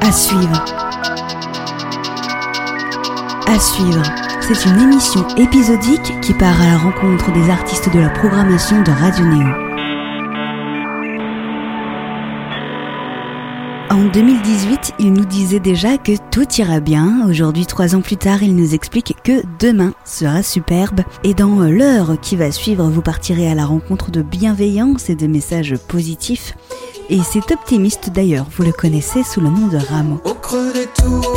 À suivre. À suivre. C'est une émission épisodique qui part à la rencontre des artistes de la programmation de Radio Néo. En 2018, il nous disait déjà que tout ira bien. Aujourd'hui, trois ans plus tard, il nous explique que demain sera superbe. Et dans l'heure qui va suivre, vous partirez à la rencontre de bienveillance et de messages positifs. Et c'est optimiste d'ailleurs, vous le connaissez sous le nom de Rameau. Au creux des tours,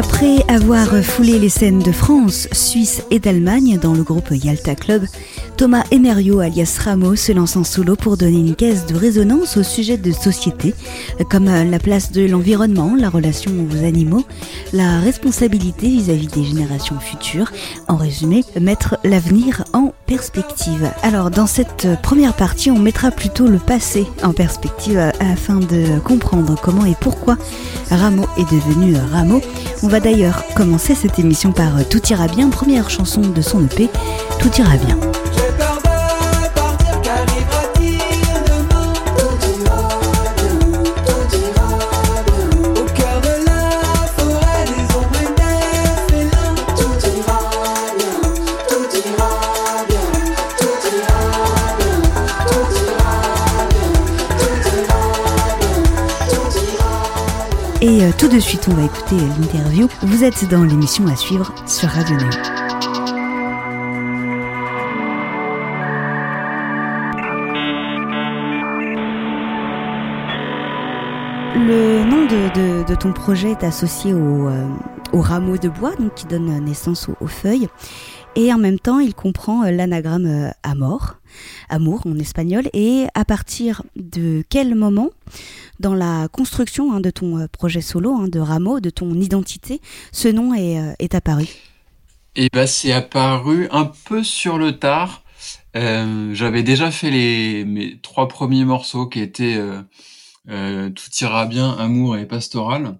Après avoir foulé les scènes de France, Suisse et d'Allemagne dans le groupe Yalta Club, Thomas Emerio alias Ramo se lance en solo pour donner une caisse de résonance au sujet de société, comme la place de l'environnement, la relation aux animaux, la responsabilité vis-à-vis des générations futures. En résumé, mettre l'avenir en perspective. Alors dans cette première partie, on mettra plutôt le passé en perspective afin de comprendre comment et pourquoi Rameau est devenu Rameau. On va d'ailleurs commencer cette émission par Tout ira bien, première chanson de son EP, Tout ira bien. Et euh, tout de suite, on va écouter l'interview. Vous êtes dans l'émission à suivre sur Radio Néo. Le nom de, ton projet est associé au, euh, au rameau de bois, donc qui donne naissance aux, aux feuilles. Et en même temps, il comprend euh, l'anagramme amor, amour en espagnol. Et à partir de quel moment, dans la construction hein, de ton euh, projet solo, hein, de rameau, de ton identité, ce nom est, euh, apparu Et bah c'est apparu un peu sur le tard. Euh, j'avais déjà fait les mes trois premiers morceaux qui étaient Tout ira bien, Amour et Pastoral.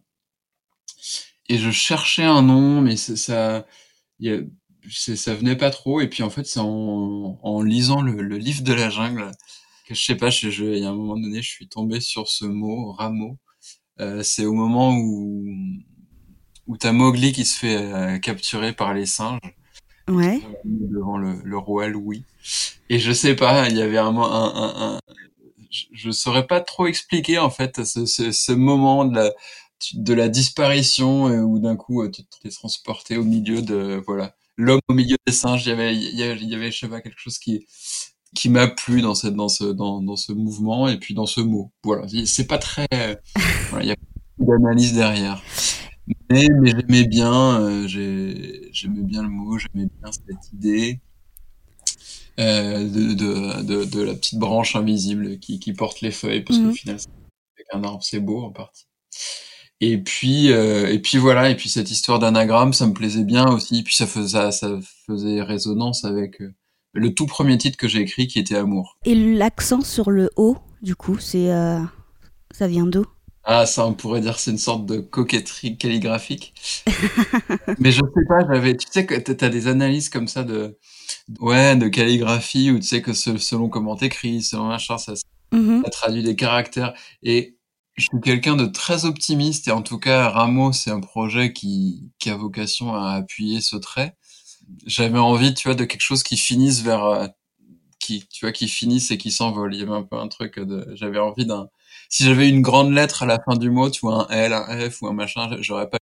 Et je cherchais un nom, mais ça, y ça venait pas trop. Et puis en fait, c'est en, lisant le livre de la jungle que je sais pas, je, je- il y a un moment donné, je suis tombé sur ce mot, rameau. Euh, c'est au moment où où t'as Mowgli qui se fait euh, capturer par les singes Ouais. devant le, le roi Louis. Et je sais pas, il y avait un, un, un, un- je, je saurais pas trop expliquer en fait ce, ce, ce moment de la, de la disparition euh, où d'un coup euh, tu t'es transporté au milieu de voilà l'homme au milieu des singes. Il y avait, il y avait je sais pas quelque chose qui qui m'a plu dans cette dans ce dans, dans ce mouvement et puis dans ce mot. Voilà, c'est pas très, voilà, il y a beaucoup d'analyse derrière. Mais, mais j'aimais bien, euh, j'ai- j'aimais bien le mot, j'aimais bien cette idée euh, de, de, de, de la petite branche invisible qui, qui porte les feuilles, parce Mhm. qu'au final, c'est- avec un arbre, c'est beau en partie. Et puis, euh, et puis voilà, et puis cette histoire d'anagramme, ça me plaisait bien aussi. Puis ça faisait, ça, ça faisait résonance avec euh, le tout premier titre que j'ai écrit, qui était Amour. Et l'accent sur le O, du coup, c'est euh, ça vient d'où? Ah, ça, on pourrait dire c'est une sorte de coquetterie calligraphique. Mais je sais pas, j'avais, tu sais que t'as des analyses comme ça de, ouais, de calligraphie où tu sais que se- selon comment t'écris, selon machin, ça, Mhm. ça traduit des caractères. Et je suis quelqu'un de très optimiste et en tout cas, Rameau, c'est un projet qui, qui a vocation à appuyer ce trait. J'avais envie, tu vois, de quelque chose qui finisse vers, euh, qui, tu vois, qui finisse et qui s'envole. Il y avait un peu un truc de, j'avais envie d'un, si j'avais une grande lettre à la fin du mot, tu vois, un L, un F ou un machin, j'aurais pas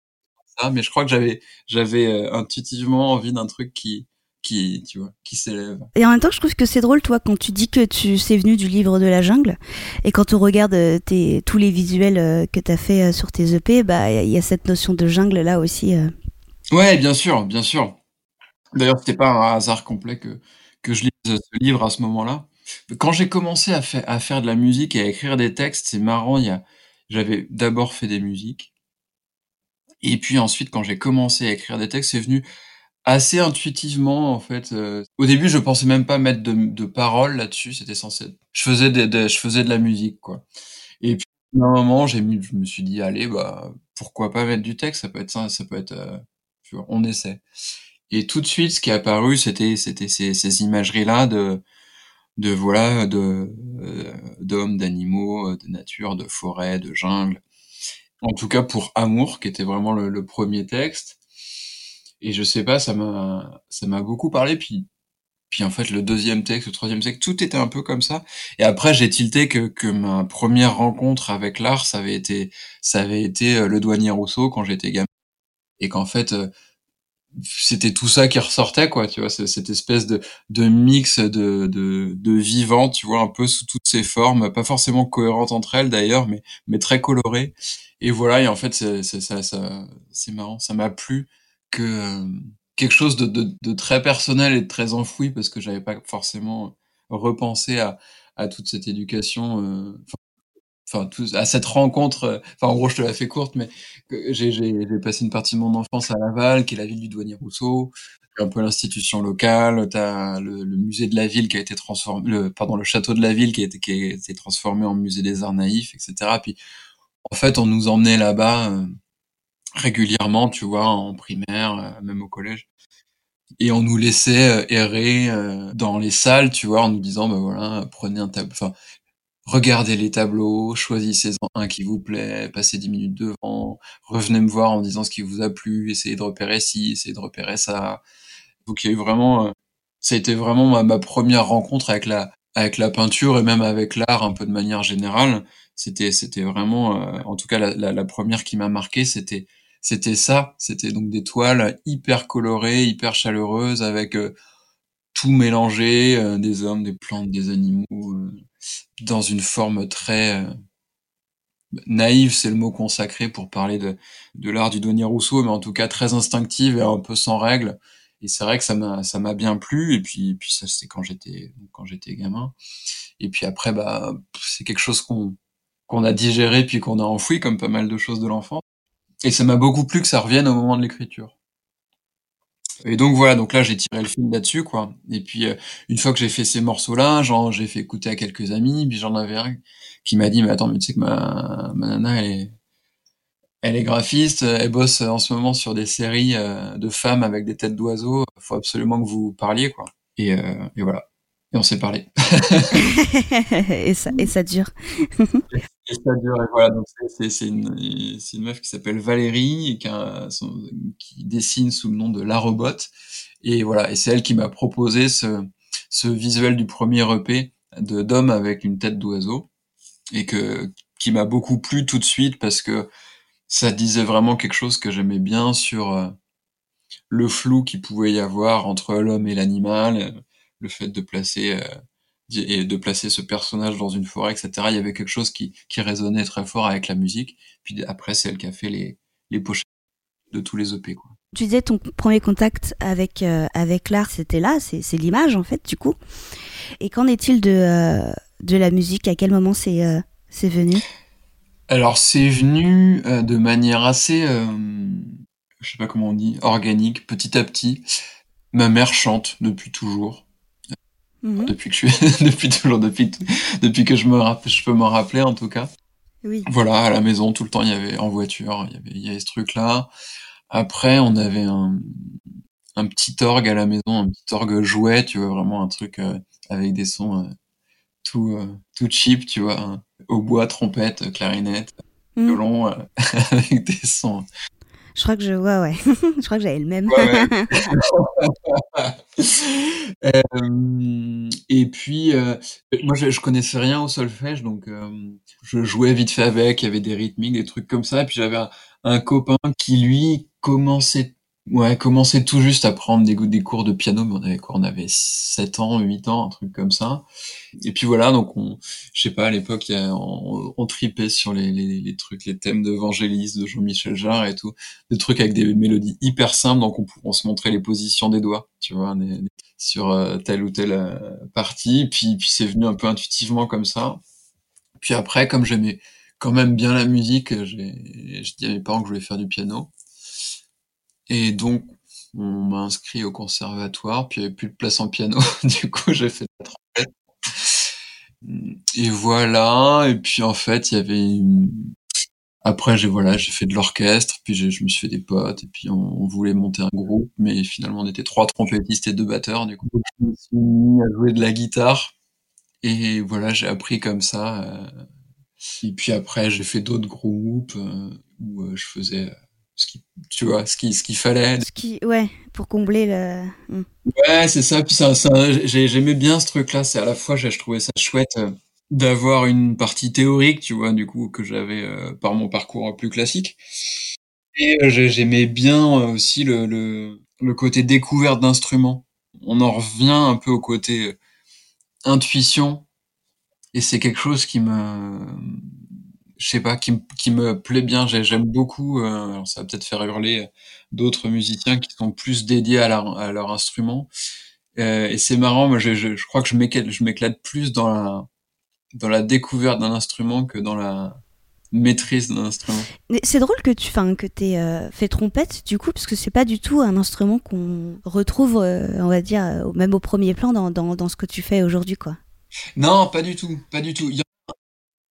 ça, mais je crois que j'avais, j'avais euh, intuitivement envie d'un truc qui, qui, tu vois, qui s'élève. Et en même temps, je trouve que c'est drôle, toi, quand tu dis que tu c'est venu du livre de la jungle, et quand on regarde euh, tes, tous les visuels que tu as fait sur tes EP, bah il y, a- cette notion de jungle là aussi. Ouais, bien sûr, bien sûr. D'ailleurs, c'était pas un hasard complet que, que je lise ce livre à ce moment-là. Quand j'ai commencé à, faire à faire de la musique et à écrire des textes, c'est marrant, a, j'avais d'abord fait des musiques. Et puis ensuite, quand j'ai commencé à écrire des textes, c'est venu assez intuitivement, en fait. euh, au début, je pensais même pas mettre de, de paroles là-dessus, c'était censé être- Je faisais, des- je faisais de la musique, quoi. Et puis, à un moment, je me suis dit: «Allez, bah, pourquoi pas mettre du texte? Ça peut être ça ça peut être, heu, tu vois, on essaie» et tout de suite, ce qui est apparu, c'était c'était ces imageries-là de de voilà, de, heu, d'hommes, d'animaux, heu, de nature, de forêt, de jungle. En tout cas pour Amour, qui était vraiment le 1er texte. Et je sais pas, ça m'a ça m'a beaucoup parlé. Puis puis en fait le 2e texte, le 3e texte, tout était un peu comme ça. Et après j'ai tilté que que ma 1re rencontre avec l'art, ça avait été ça avait été, heu, Le Douanier Rousseau quand j'étais gamin. Et qu'en fait, c'était tout ça qui ressortait quoi, tu vois? Ce cette espèce de de mix de de de vivant, tu vois? Un peu sous toutes ses formes, pas forcément cohérentes entre elles d'ailleurs, mais mais très colorées et voilà et en fait c'est ça ça c'est marrant, ça m'a plu que, hem, quelque chose de de de très personnel et de très enfoui parce que j'avais pas forcément repensé à à toute cette éducation, heu, enfin tout à cette rencontre, heu, enfin en gros je te la fais courte mais j'ai passé une partie de mon enfance à Laval, qui est la ville du Douanier Rousseau, un peu l'institution locale, tu as le musée de la ville qui a été transform le pardon, le château de la ville qui a été transformé en musée des arts naïfs et cetera, puis en fait, on nous emmenait là-bas, heu, régulièrement, tu vois? En primaire, heu, même au collège et on nous laissait, errer, dans les salles, tu vois? En nous disant: «Bah, voilà, prenez un tab enfin, regardez les tableaux, choisissez-en un qui vous plaît, passez 10 minutes devant, revenez me voir en disant ce qui vous a plu, essayez de repérer ci, essayez de repérer ça». Donc il y a eu vraiment, heu, ça a été vraiment ma 1re rencontre avec la avec la peinture et même avec l'art un peu de manière générale. C'était c'était vraiment, heu, en tout cas la la 1re qui m'a marqué, c'était c'était ça. C'était donc des toiles hyper colorées, hyper chaleureuses avec, heu, tout mélangé, heu, des hommes, des plantes, des animaux, heu, dans une forme très, heu, naïve, c'est le mot consacré pour parler de de l'art du Douanier Rousseau, mais en tout cas très instinctive et un peu sans règle et c'est vrai que ça m'a ça m'a bien plu. Et puis puis ça c'était quand j'étais quand j'étais gamin. Et puis après, bah, c'est quelque chose qu'on qu'on a digéré puis qu'on a enfoui comme pas mal de choses de l'enfance et ça m'a beaucoup plu que ça revienne au moment de l'écriture et donc voilà, donc là j'ai tiré le fil là-dessus quoi. Et puis, heu, une fois que j'ai fait ces morceaux-là, j'en j'ai fait écouter à quelques amis, puis j'en avais un qui m'a dit: «Mais attends, mais tu sais que ma ma nana elle est elle est graphiste, elle bosse en ce moment sur des séries, de femmes avec des têtes d'oiseaux, faut absolument que vous parliez quoi» et heu et voilà et on s'est parlé. Et ça et ça dure. Et ça dure et voilà donc c'est une meuf qui s'appelle Valérie et qui a son qui dessine sous le nom de Larobot et voilà et c'est elle qui m'a proposé ce ce visuel du 1er EP de d'homme avec une tête d'oiseau et que qui m'a beaucoup plu tout de suite parce que ça disait vraiment quelque chose que j'aimais bien sur, heu, le flou qu'il pouvait y avoir entre l'homme et l'animal, heu, le fait de placer, di et de placer ce personnage dans une forêt et cetera. Il y avait quelque chose qui qui résonnait très fort avec la musique, puis après c'est elle qui a fait les les pochettes de tous les EP quoi. Tu disais ton 1er contact avec, heu, avec l'art, c'était là, c'est c'est l'image en fait du coup et qu'en est-il de, heu, de la musique? À quel moment c'est, heu, c'est venu? Alors c'est venu, heu, de manière assez, hem, je sais pas comment on dit, organique, petit à petit. Ma mère chante depuis toujours, Mmh heu, mh. depuis que je suis depuis toujours, depuis depuis que je me rapp je peux m'en rappeler en tout cas. Oui. Voilà, à la maison tout le temps il y avait en voiture, il y avait il y avait ce truc-là. Après on avait un un petit orgue à la maison, un petit orgue jouet, tu vois? Vraiment un truc, heu, avec des sons, heu, tout, heu, tout cheap, tu vois? Un hautbois, trompette, clarinette, Mmh. violon, heu, avec des sons Je crois que je vois, ouais. Je crois que j'avais le même. Ouais, ouais. Hem et puis, heu, moi je je connaissais rien au solfège donc hem, je jouais vite fait avec, il y avait des rythmiques, des trucs comme ça et puis j'avais un un copain qui lui commençait ouais, commençait tout juste à prendre des des cours de piano, mais on avait quoi? On avait 7 ans, 8 ans, un truc comme ça et puis voilà donc on je sais pas à l'époque on on tripait sur les les trucs, les thèmes de Vangelis, de Jean-Michel Jarre et tout. Des trucs avec des mélodies hyper simples donc on pou on se montrait les positions des doigts, tu vois? Sur, heu, telle ou telle, heu, partie puis puis c'est venu un peu intuitivement comme ça. Puis après comme j'aimais quand même bien la musique, j'ai j'ai dit à mes parents que je voulais faire du piano et donc on m'a inscrit au conservatoire puis il y avait plus de place en piano, du coup j'ai fait de la trompette et voilà. Et puis en fait, il y avait une... après j'ai voilà, j'ai fait de l'orchestre, puis je me suis fait des potes, et puis on, on, voulait monter un groupe, mais finalement on était trois trompettistes et deux batteurs. Du coup, je me suis mis à jouer de la guitare, et voilà, j'ai appris comme ça. Euh... Et puis après, j'ai fait d'autres groupes euh, où euh, je faisais ce qui, tu vois, ce qui, ce qu'il fallait. Ce qui, ouais, pour combler le. Mm. Ouais, c'est ça. Puis ça, ça j'aimais bien ce truc-là. C'est à la fois, je trouvais ça chouette euh, d'avoir une partie théorique, tu vois, du coup, que j'avais euh, par mon parcours plus classique. Et euh, j'aimais bien aussi le, le, le côté découverte d'instruments. On en revient un peu au côté intuition. Et c'est quelque chose qui me, je sais pas, qui, qui me plaît bien. J'aime beaucoup. Euh, alors ça va peut-être faire hurler d'autres musiciens qui sont plus dédiés à leur, à leur instrument. Euh, et c'est marrant. Moi, je, je, je, crois que je m'éclate plus dans la dans la découverte d'un instrument que dans la maîtrise d'un instrument. C'est drôle que tu, enfin, que t'aies euh, fait trompette du coup, parce que c'est pas du tout un instrument qu'on retrouve, euh, on va dire, même au premier plan dans, dans, dans ce que tu fais aujourd'hui, quoi. Non, pas du tout, pas du tout.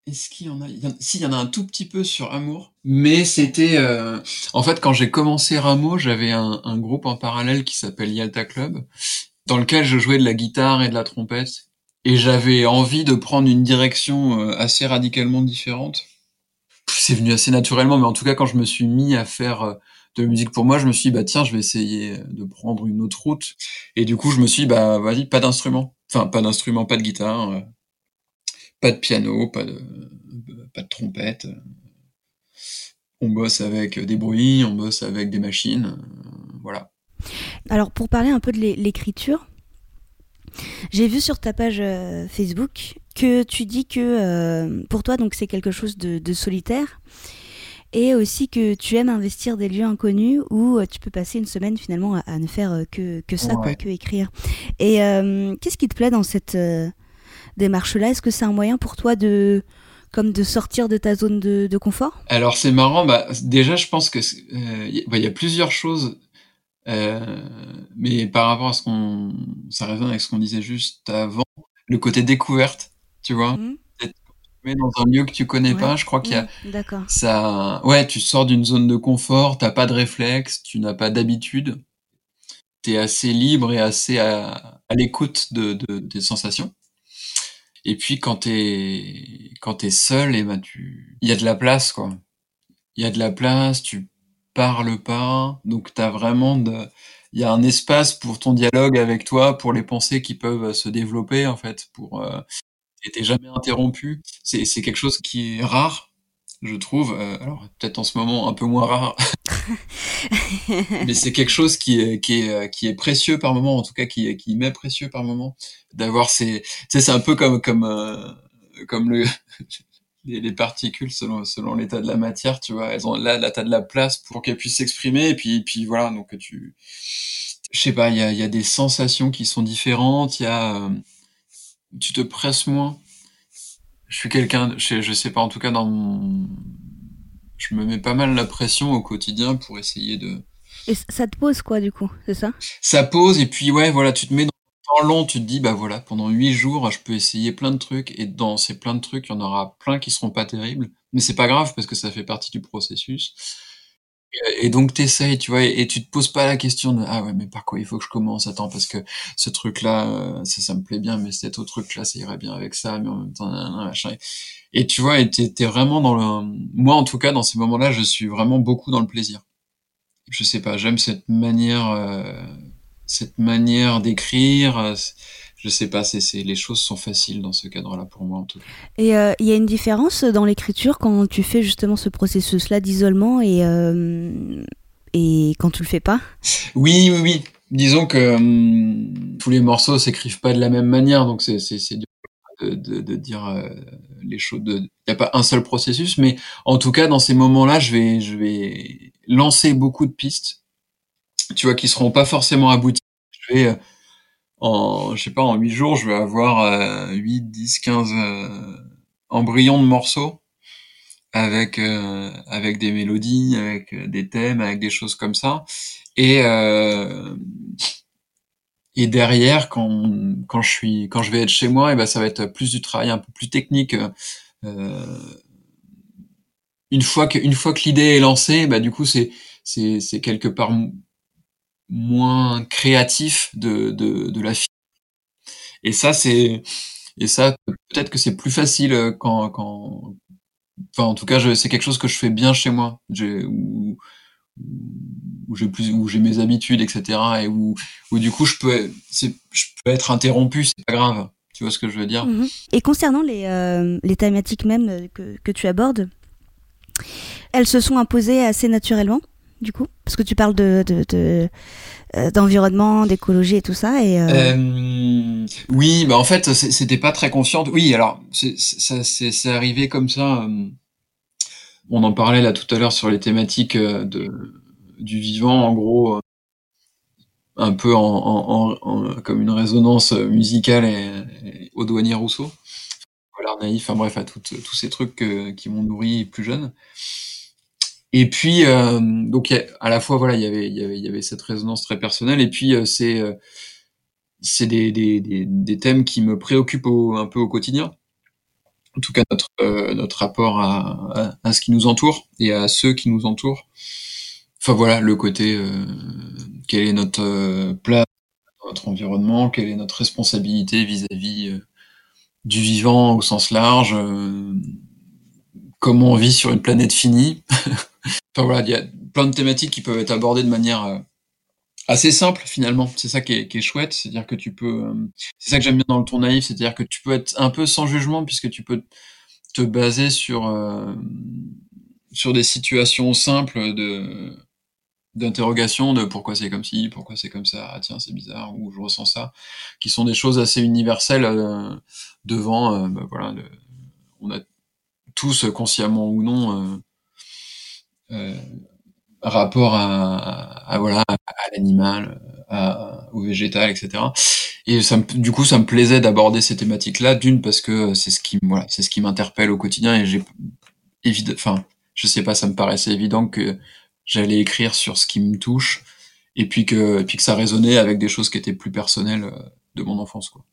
Y est-ce qu'il y en a Si, il y en a un tout petit peu sur Amour? Mais c'était... Euh... En fait, quand j'ai commencé Rameau, j'avais un, groupe en parallèle qui s'appelle Yalta Club, dans lequel je jouais de la guitare et de la trompette. Et j'avais envie de prendre une direction euh, assez radicalement différente. C'est venu assez naturellement, mais en tout cas, quand je me suis mis à faire euh, de la musique pour moi, je me suis dit, bah tiens, je vais essayer de prendre une autre route. Et du coup, je me suis dit, bah vas-y, pas d'instrument. Enfin, pas d'instrument, pas de guitare euh, pas de piano, pas de, pas de trompette. On bosse avec des bruits, on bosse avec des machines, voilà. Alors pour parler un peu de l'écriture, j'ai vu sur ta page euh, Facebook que tu dis que euh, pour toi donc c'est quelque chose de, de, solitaire et aussi que tu aimes investir des lieux inconnus où euh, tu peux passer une semaine finalement à, à ne faire que, que ça, ouais. quoi, que écrire. Et qu'est-ce qui te plaît dans cette démarche-là Est-ce que c'est un moyen pour toi de comme de sortir de ta zone de, de confort? Alors c'est marrant, bah, déjà je pense que euh, y, bah, y a plusieurs choses, euh, mais par rapport à ce qu'on, ça revient avec ce qu'on disait juste avant, le côté découverte, tu vois, mmh. être dans un lieu que tu connais ouais. pas, je crois qu'il y a mmh, ça, ouais, tu sors d'une zone de confort, t'as pas de réflexe, tu n'as pas d'habitude, t'es assez libre et assez à, à l'écoute de, de, des sensations. Et puis quand t'es quand t'es seul, et ben tu, il y a de la place quoi. Il y a de la place, tu parles pas, donc t'as vraiment de, il y a un espace pour ton dialogue avec toi, pour les pensées qui peuvent se développer en fait, pour euh, t'es jamais interrompu. C'est c'est quelque chose qui est rare, je trouve. Euh, alors peut-être en ce moment un peu moins rare, mais c'est quelque chose qui est qui est qui est précieux par moment, en tout cas qui qui m'est précieux par moment, d'avoir ces, tu sais, c'est un peu comme comme euh, comme le les, les, particules selon selon l'état de la matière, tu vois, elles ont là là t'as de la place pour qu'elles puissent s'exprimer et puis puis voilà donc tu, je sais pas, il y a y a des sensations qui sont différentes, il y a euh, tu te presses moins je suis quelqu'un, je, je sais pas, en tout cas dans mon... Je me mets pas mal la pression au quotidien pour essayer de... Et ça te pose quoi du coup, c'est ça? Ça pose et puis ouais, voilà, tu te mets dans un temps long, tu te dis bah voilà, pendant huit jours, je peux essayer plein de trucs et dans ces plein de trucs, il y en aura plein qui seront pas terribles, mais c'est pas grave parce que ça fait partie du processus. Et donc t'essayes, tu vois, et, tu te poses pas la question de ah ouais mais par quoi il faut que je commence, attends parce que ce truc là, euh, ça, ça me plaît bien, mais cet autre truc là, ça irait bien avec ça, mais en même temps machin. Et tu vois, et t'es es vraiment dans le, moi en tout cas dans ces moments-là, je suis vraiment beaucoup dans le plaisir. Je sais pas, j'aime cette manière, euh, cette manière d'écrire. Je sais pas, c'est les choses sont faciles dans ce cadre-là pour moi en tout cas. Et il euh, y a une différence dans l'écriture quand tu fais justement ce processus-là d'isolement et euh, et quand tu le fais pas? Oui, oui, oui. Disons que hum, tous les morceaux s'écrivent pas de la même manière, donc c'est c'est de, de, de, dire euh, les choses. Il n'y a pas un seul processus, mais en tout cas dans ces moments-là, je vais je vais lancer beaucoup de pistes, tu vois, qui seront pas forcément abouties. Je vais en, je sais pas, en 8 jours, je vais avoir euh, 8, 10, 15 euh, embryons de morceaux avec euh, avec des mélodies, avec des thèmes, avec des choses comme ça. Et euh, et derrière, quand, quand je suis, quand je vais être chez moi, et ben ça va être plus du travail un peu plus technique. Euh, une fois que, une fois que l'idée est lancée, bah du coup c'est, c'est, c'est quelque part moins créatif de, de, de la fille. Et ça c'est, et ça peut-être que c'est plus facile quand, quand, enfin en tout cas c'est quelque chose que je fais bien chez moi. J'ai, où, où j'ai plus où j'ai mes habitudes etc et où, où du coup je peux je peux être interrompu c'est pas grave tu vois ce que je veux dire? Mhm. Et concernant les, euh, les thématiques même que, que tu abordes, elles se sont imposées assez naturellement, du coup Parce que tu parles de, euh, d'environnement, d'écologie et tout ça. Et, euh, Euh, oui, bah en fait, c'était pas très conscient. Oui, alors, c'est arrivé comme ça. On en parlait là tout à l'heure sur les thématiques de, du vivant, en gros, un peu en, comme une résonance musicale et, au douanier Rousseau. Voilà, naïf, enfin bref, à toutes- tous ces trucs qui m'ont nourri plus jeune. Et puis, euh, donc, à la fois, voilà, il y avait, il y avait, y avait cette résonance très personnelle, et puis, euh, c'est, euh, c'est des, des, des, thèmes qui me préoccupent un peu au quotidien. En tout cas, notre, notre rapport à, à, ce qui nous entoure et à ceux qui nous entourent. Enfin voilà, le côté, quelle est notre place notre environnement, quelle est notre responsabilité vis-à-vis du vivant au sens large, comment on vit sur une planète finie. enfin voilà, il y a plein de thématiques qui peuvent être abordées de manière euh, assez simple finalement. C'est ça qui est, chouette, c'est-à-dire que tu peux, euh, c'est ça que j'aime bien dans le tour naïf, c'est-à-dire que tu peux être un peu sans jugement puisque tu peux te baser sur euh, sur des situations simples de d'interrogation de pourquoi c'est comme ci, pourquoi c'est comme ça, ah tiens c'est bizarre ou je ressens ça, qui sont des choses assez universelles devant, bah, voilà, on a tous consciemment ou non rapport à, voilà à, l'animal, au végétal, etc. Et ça du coup, ça me plaisait d'aborder ces thématiques-là, d'une parce que c'est ce qui, voilà, c'est ce qui m'interpelle au quotidien et j'ai évident, enfin, je sais pas, ça me paraissait évident que j'allais écrire sur ce qui me touche et puis que, puis que ça résonnait avec des choses qui étaient plus personnelles euh, de mon enfance, quoi.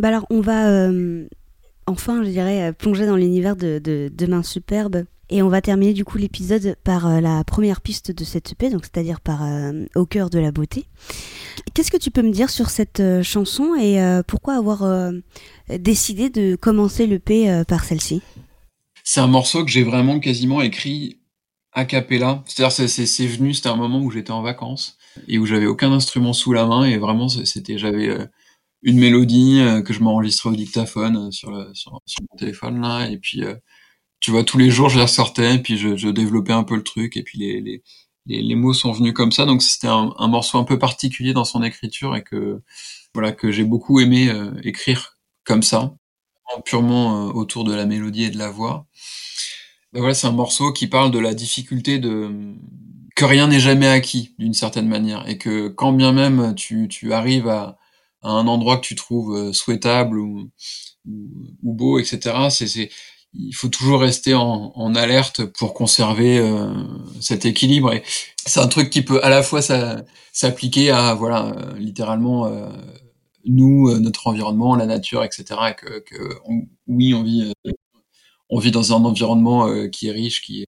Bah alors, on va euh, enfin, je dirais, euh, plonger dans l'univers de, de Demain Superbe. Et on va terminer du coup l'épisode par euh, la première piste de cette EP, donc c'est-à-dire par euh, Au cœur de la beauté. Qu'est-ce que tu peux me dire sur cette euh, chanson et pourquoi avoir décidé de commencer l'EP par celle-ci? C'est un morceau que j'ai vraiment quasiment écrit a cappella. C'est-à-dire, c'est, venu, c'était un moment où j'étais en vacances et où j'avais aucun instrument sous la main et vraiment, c'était, j'avais une mélodie que je m'enregistrais au dictaphone sur, sur, mon téléphone là et puis, tu vois, tous les jours, je la ressortais puis je, développais un peu le truc et puis les, les, les, les mots sont venus comme ça. Donc, c'était un, morceau un peu particulier dans son écriture et que, voilà, que j'ai beaucoup aimé euh, écrire comme ça, purement euh, autour de la mélodie et de la voix. Ben voilà, c'est un morceau qui parle de la difficulté de que rien n'est jamais acquis d'une certaine manière et que quand bien même tu, arrives à, un endroit que tu trouves euh, souhaitable ou, ou, ou beau, etc. C'est, il faut toujours rester en, alerte pour conserver euh, cet équilibre. Et c'est un truc qui peut à la fois s'appliquer à voilà euh, littéralement euh, nous, notre environnement, la nature, etc. Et que, oui, on vit on vit dans un environnement qui est riche, qui est,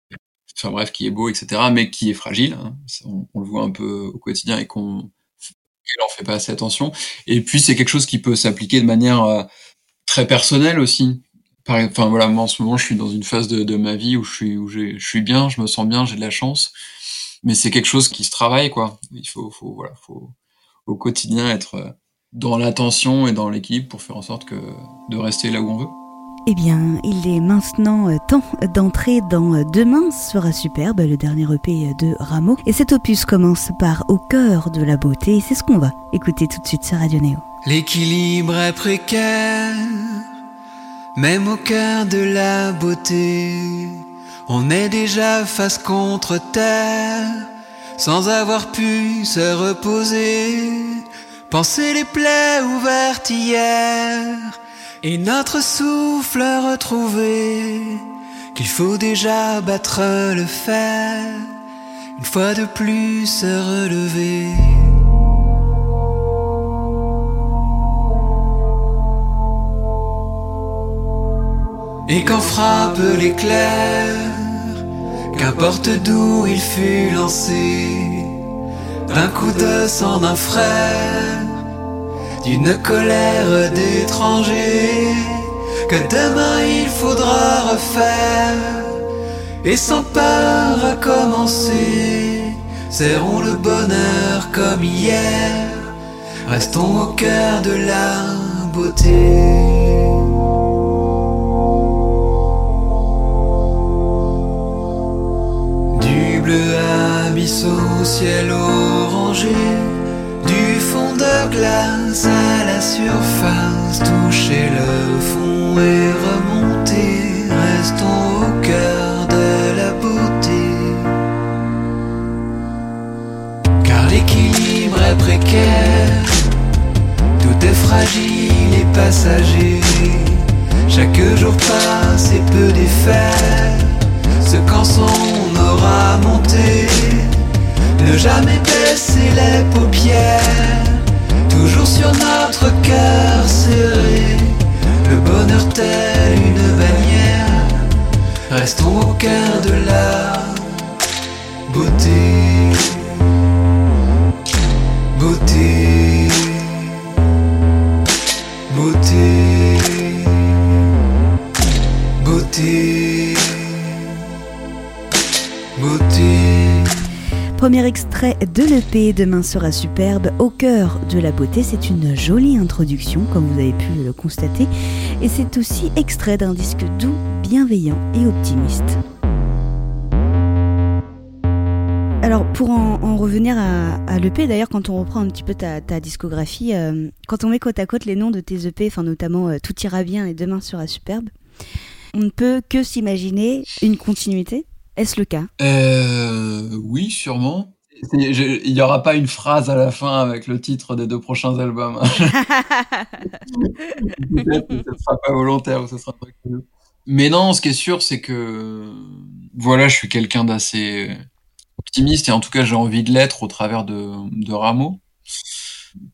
enfin bref, qui est beau, etc., mais qui est fragile. hein. On, on le voit un peu au quotidien et qu'on on fait pas assez attention. Et puis c'est quelque chose qui peut s'appliquer de manière très personnelle aussi. Par- Enfin voilà, moi en ce moment je suis dans une phase de, de ma vie où je suis où je suis bien, je me sens bien, j'ai de la chance. Mais c'est quelque chose qui se travaille quoi. Il faut, faut voilà, faut au quotidien être euh, dans l'attention et dans l'équilibre pour faire en sorte que de rester là où on veut. Eh bien, il est maintenant euh, temps d'entrer dans euh, Demain sera superbe, le dernier EP de Rameau. Et cet opus commence par Au cœur de la beauté. Et c'est ce qu'on va écouter tout de suite sur Radio Néo. L'équilibre est précaire, même au cœur de la beauté. On est déjà face contre terre, sans avoir pu se reposer. Penser les plaies ouvertes hier, et notre souffle retrouvé. Qu'il faut déjà battre le fer, une fois de plus se relever. Et quand frappe l'éclair, qu'importe d'où il fut lancé, d'un coup de sang d'un frère, d'une colère d'étranger, que demain il faudra refaire, et sans peur recommencer, serrons le bonheur comme hier, restons au cœur de la beauté. Bleu abyss au ciel orangé, du fondeur glace à la surface, toucher le fond et remonter, restons au cœur de la beauté. Car l'équilibre est précaire, tout est fragile et passager. Chaque jour passe et peut défaire ce qu'en monté. Ne jamais baisser les paupières, toujours sur notre cœur serré. Le bonheur tel une bannière, restons au cœur de la. Beauté. Beauté. Beauté. Beauté. Premier extrait de l'EP Demain sera superbe au cœur de la beauté. C'est une jolie introduction, comme vous avez pu le constater. Et c'est aussi extrait d'un disque doux, bienveillant et optimiste. Alors pour en, en revenir à, à l'EP, d'ailleurs quand on reprend un petit peu ta, ta discographie, euh, quand on met côte à côte les noms de tes EP, enfin notamment euh, Tout ira bien et Demain sera superbe, on ne peut que s'imaginer une continuité. Est-ce le cas? Euh, oui, sûrement. Il n'y aura pas une phrase à la fin avec le titre des deux prochains albums. Peut-être que ce sera pas volontaire ou ce sera pas Mais non, ce qui est sûr, c'est que voilà, je suis quelqu'un d'assez optimiste et en tout cas, j'ai envie de l'être au travers de, de Rameau.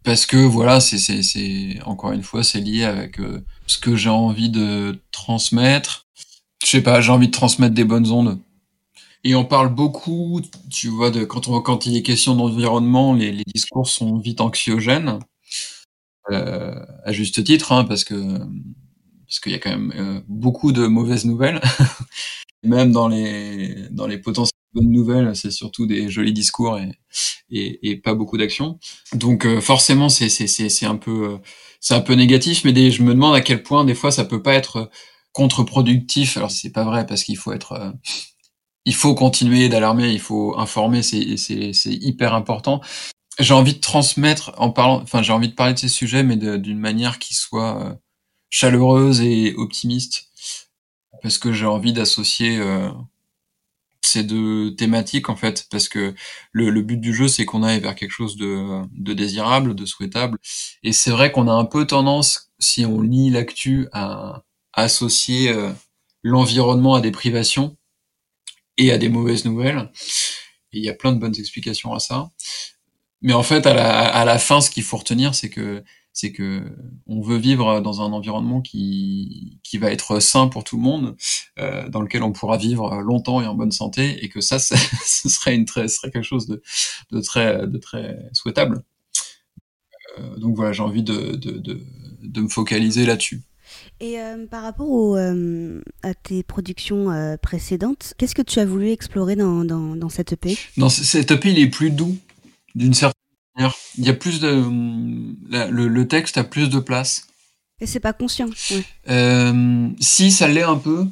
Parce que voilà, c'est, c'est, c'est encore une fois, c'est lié avec euh, ce que j'ai envie de transmettre. Je sais pas, j'ai envie de transmettre des bonnes ondes. Et on parle beaucoup, tu vois, de quand on quand il est question d'environnement, les, les discours sont vite anxiogènes, euh, à juste titre, hein, parce que parce qu'il y a quand même euh, beaucoup de mauvaises nouvelles. même dans les dans les potentielles bonnes nouvelles, c'est surtout des jolis discours et et, et pas beaucoup d'action. Donc euh, forcément, c'est c'est c'est c'est un peu euh, c'est un peu négatif, mais des, je me demande à quel point des fois ça peut pas être contre-productif. Alors c'est pas vrai parce qu'il faut être euh, il faut continuer d'alarmer, il faut informer, c'est c'est c'est hyper important. J'ai envie de transmettre en parlant, enfin j'ai envie de parler de ces sujets, mais d'une manière qui soit euh, chaleureuse et optimiste, parce que j'ai envie d'associer euh, ces deux thématiques en fait, parce que le, le but du jeu c'est qu'on aille vers quelque chose de, de désirable, de souhaitable, et c'est vrai qu'on a un peu tendance, si on lit l'actu, à, à associer euh, l'environnement à des privations et à des mauvaises nouvelles. Et il y a plein de bonnes explications à ça. Mais en fait, à la, fin, ce qu'il faut retenir, c'est que c'est que on veut vivre dans un environnement qui qui va être sain pour tout le monde, euh, dans lequel on pourra vivre longtemps et en bonne santé, et que ça, ce serait une très, serait quelque chose de de très de très souhaitable. Euh, donc voilà, j'ai envie de de de, de me focaliser là-dessus. Et euh, par rapport au, euh, à tes productions euh, précédentes, qu'est-ce que tu as voulu explorer dans, dans, dans cette EP Dans c- cet EP, il est plus doux, d'une certaine manière. Il y a plus de, la- le, le texte a plus de place. Et c'est pas conscient. ouais. Si, ça l'est un peu,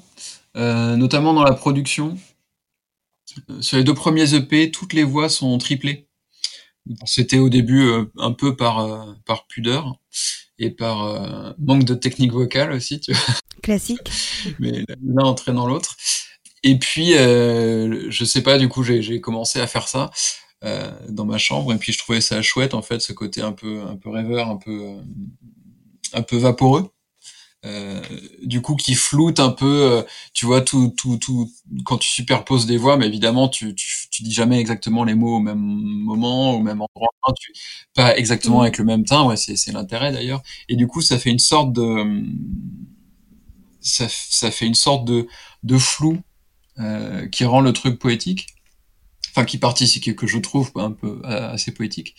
notamment dans la production. Sur les deux premiers EP, toutes les voix sont triplées. C'était au début un peu par, par pudeur et par euh, manque de technique vocale aussi, tu vois Classique. mais l'un entraînant l'autre. Et puis, euh, je sais pas, du coup, j'ai commencé à faire ça euh, dans ma chambre, et puis je trouvais ça chouette, en fait, ce côté un peu, un peu rêveur, un peu, euh, un peu vaporeux. Euh, du coup, qui floute un peu, euh, tu vois, tout, tout, tout, quand tu superposes des voix, mais évidemment, tu, tu, tu dis jamais exactement les mots au même moment, au même endroit, hein, tu, pas exactement Mhm. avec le même teint, ouais, c'est, l'intérêt d'ailleurs. Et du coup, ça fait une sorte de, ça, ça fait une sorte de, de flou euh, qui rend le truc poétique, enfin qui participe, que je trouve un peu euh, assez poétique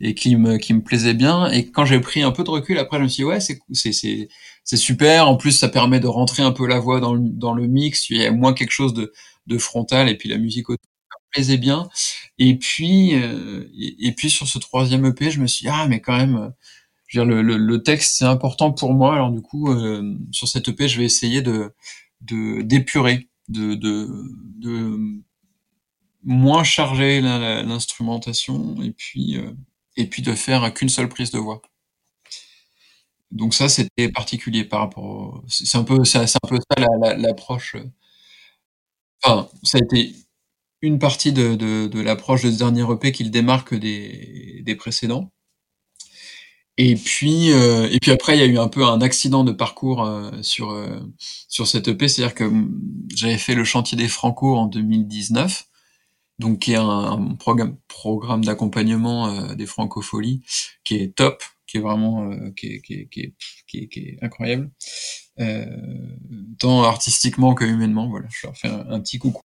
et qui me qui me plaisait bien. Et quand j'ai pris un peu de recul, après je me suis dit ouais c'est c'est c'est super. En plus ça permet de rentrer un peu la voix dans le dans le mix. Il y a moins quelque chose de de frontal et puis la musique autour plaisait bien. Et puis euh, et, puis sur ce troisième EP, je me suis dit ah mais quand même je veux dire, le, le, texte c'est important pour moi. Alors du coup, euh, sur cette EP, je vais essayer de de d'épurer, de, de de moins charger l'instrumentation et puis euh, et puis de faire qu'une seule prise de voix. Donc ça, c'était particulier par rapport. au- C'est un peu c'est un peu ça la- la- l'approche. euh. Enfin, ça a été une partie de de, l'approche de ce dernier EP qui le démarque des des précédents. Et puis, euh, et puis après, il y a eu un peu un accident de parcours euh, sur euh, sur cette EP, c'est-à-dire que hum, j'avais fait le chantier des Franco en 2019, donc qui est un, programme programme d'accompagnement euh, des Francopholies, qui est top, qui est vraiment qui, est, qui, est, qui, est, incroyable, tant artistiquement que humainement. Voilà, je leur fais un petit coucou.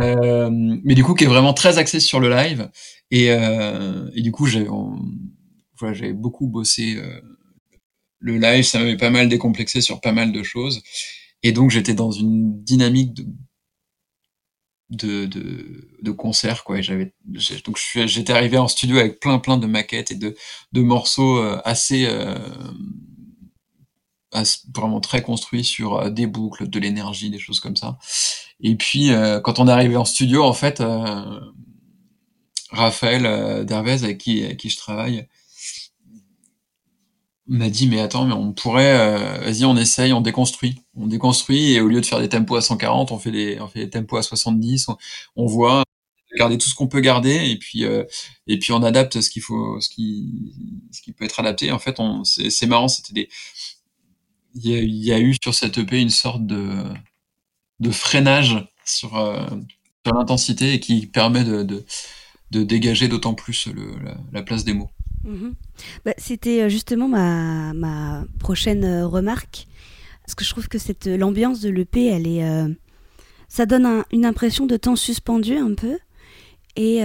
Euh, mais du coup, qui est vraiment très axé sur le live. Et, euh, du coup, j'ai beaucoup bossé euh, le live, ça m'avait pas mal décomplexé sur pas mal de choses. Et donc, j'étais dans une dynamique de de, de, quoi j'avais donc j'étais arrivé en studio avec plein plein de maquettes et de, morceaux assez vraiment très construits sur des boucles de l'énergie des choses comme ça et puis euh, quand on est arrivé en studio en fait euh, Raphaël euh, Dervez avec qui avec qui je travaille m'a dit mais attends mais on pourrait euh, vas-y on essaye on déconstruit. On déconstruit et au lieu de faire des tempos à 140 on fait des on fait des tempos à 70 on, on voit garder tout ce qu'on peut garder et puis euh, et puis on adapte ce qu'il faut ce qui ce qui peut être adapté. En fait c'est marrant c'était des il y a, il y a eu sur cette EP une sorte de de freinage sur euh, sur l'intensité et qui permet de de, dégager d'autant plus le, la, la place des mots Mhm. Bah, C'était euh, justement ma, ma prochaine euh, remarque. Parce que je trouve que cette l'ambiance de l'EP, elle est, ça donne un- une impression de temps suspendu un peu et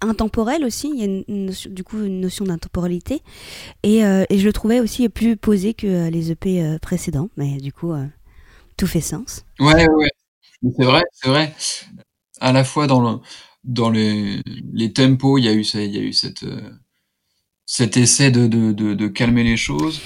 intemporel aussi. Il y a du coup une notion d'intemporalité et, et je le trouvais aussi plus posé que les EP précédents. Mais du coup, tout fait sens. Ouais, ouais, C'est vrai, c'est vrai. À la fois dans le, dans les, les tempos, il y a eu, ça- y a eu cette, euh, cet essai de calmer les choses.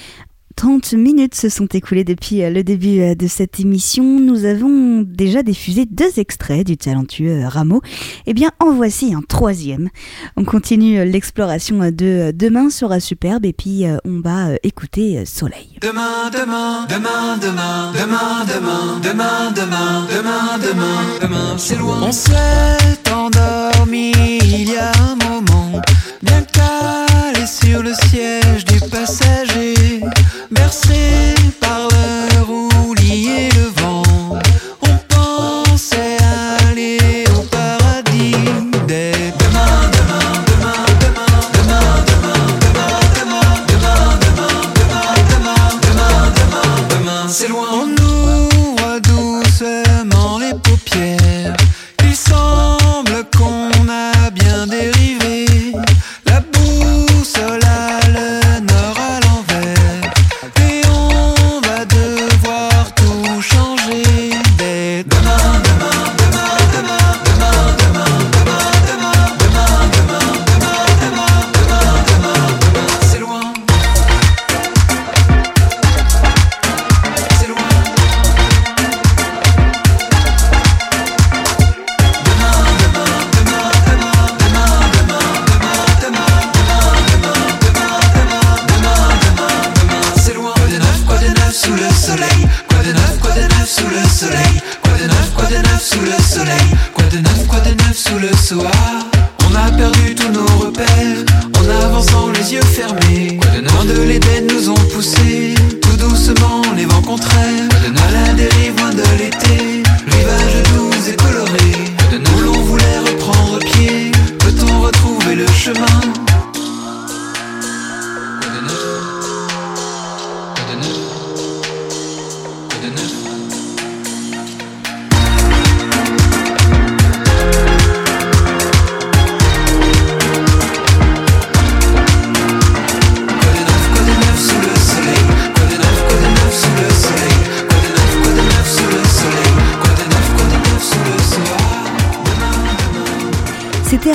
30 minutes se sont écoulées depuis euh, le début euh, de cette émission. Nous avons déjà diffusé deux extraits du talentueux euh, Rameau. Eh bien, en voici un troisième. On continue euh, l'exploration euh, de euh, Demain sera superbe et puis euh, on va euh, écouter euh, Soleil. Demain, demain, demain, demain, demain, demain, demain, demain, demain, demain, demain, c'est loin. On s'est endormi il y a un moment, bien calé sur le siège du passager, bercé par le vent.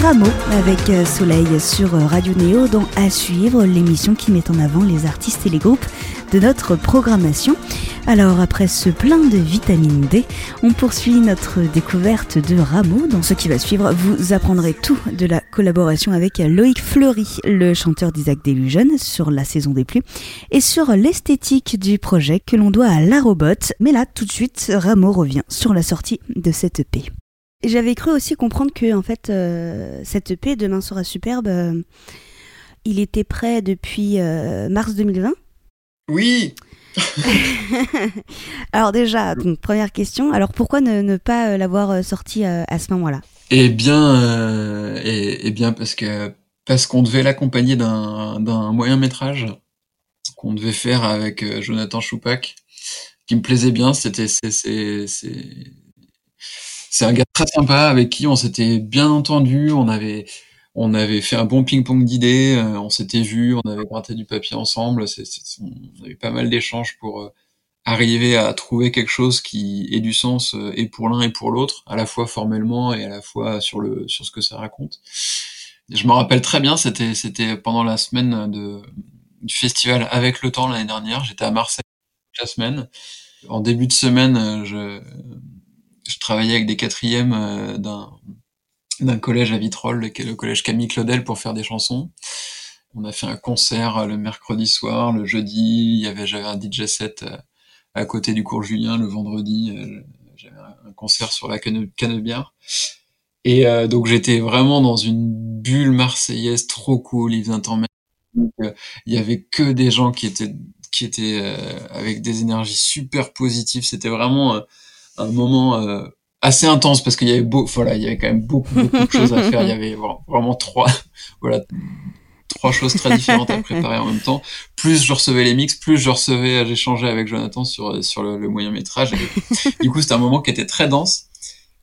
Rameau avec euh, Soleil sur euh, Radio Néo dans À suivre, l'émission qui met en avant les artistes et les groupes de notre programmation. Alors après ce plein de vitamine D, on poursuit notre découverte de Rameau. Dans ce qui va suivre, vous apprendrez tout de la collaboration avec Loïc Fleury, le chanteur d'Isaac Delusion sur la saison des pluies, et sur l'esthétique du projet que l'on doit à la robot. Mais là, tout de suite, Rameau revient sur la sortie de cette EP. J'avais cru aussi comprendre que en fait euh, cette EP Demain sera superbe, euh, il était prêt depuis euh, mars 2020. Oui, alors déjà, donc, première question, alors pourquoi ne, ne pas l'avoir sorti à ce moment-là? Et bien, et, et bien parce que parce qu'on devait l'accompagner d'un moyen métrage qu'on devait faire avec Jonathan Choupac, qui me plaisait bien. C'était c'est un gars très sympa avec qui on s'était bien entendu. On avait on avait fait un bon ping-pong d'idées. euh, on s'était vu, on avait gratté du papier ensemble. C'est, c'est- on avait pas mal d'échanges pour euh, arriver à trouver quelque chose qui ait du sens euh, et pour l'un et pour l'autre, à la fois formellement et à la fois sur le sur ce que ça raconte. Je me rappelle très bien, c'était c'était pendant la semaine de du festival avec le temps l'année dernière. J'étais à Marseille la semaine. En début de semaine, je je travaillais avec des quatrièmes euh, d'un d'un collège à Vitrolles, le collège Camille Claudel, pour faire des chansons. On a fait un concert euh, le mercredi soir, le jeudi, j'avais un DJ set euh, à côté du cours Julien. Le vendredi, j'avais un concert sur la Canebière. Et donc j'étais vraiment dans une bulle marseillaise trop cool, il faisait un temps magnifique, euh, il y avait que des gens qui étaient qui étaient avec des énergies super positives, c'était vraiment un moment euh, assez intense parce qu'il y avait beau, voilà, il y avait quand même beaucoup beaucoup de choses à faire, il y avait vra- vraiment trois voilà trois choses très différentes à préparer en même temps. Plus je recevais les mix, plus je recevais, j'échangeais avec Jonathan sur sur le, le moyen métrage. Et du coup, c'était un moment qui était très dense,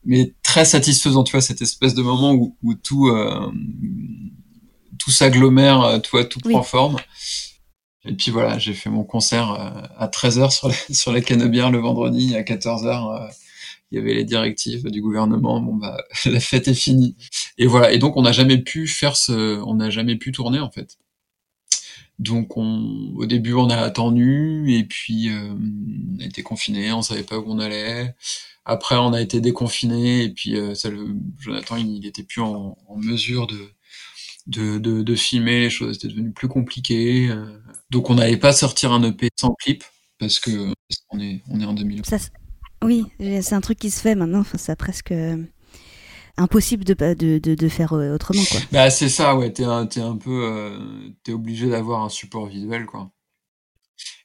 mais très satisfaisant. Tu vois, cette espèce de moment où, où tout euh, tout s'agglomère, euh, tout Oui. prend forme. Et puis voilà, j'ai fait mon concert euh, à 13h sur la, sur la Canebière le vendredi, à 14h, euh, il y avait les directives du gouvernement, bon bah la fête est finie. Et voilà, et donc on n'a jamais pu faire ce on n'a jamais pu tourner en fait. Donc on au début on a attendu et puis euh, on a été confinés, on savait pas où on allait. Après on a été déconfinés et puis euh, ça, le, Jonathan il, il était plus en, en mesure de de, de, de filmer, les choses étaient devenues plus compliquées. euh. Donc on n'allait pas sortir un EP sans clip parce que parce qu'on est on est en 2000. Ça, c'est- Oui, c'est un truc qui se fait maintenant, enfin, c'est presque euh, impossible de, de, de, de faire euh, autrement quoi. Bah c'est ça, ouais, t'es un, un peu, euh, t'es obligé d'avoir un support visuel, quoi.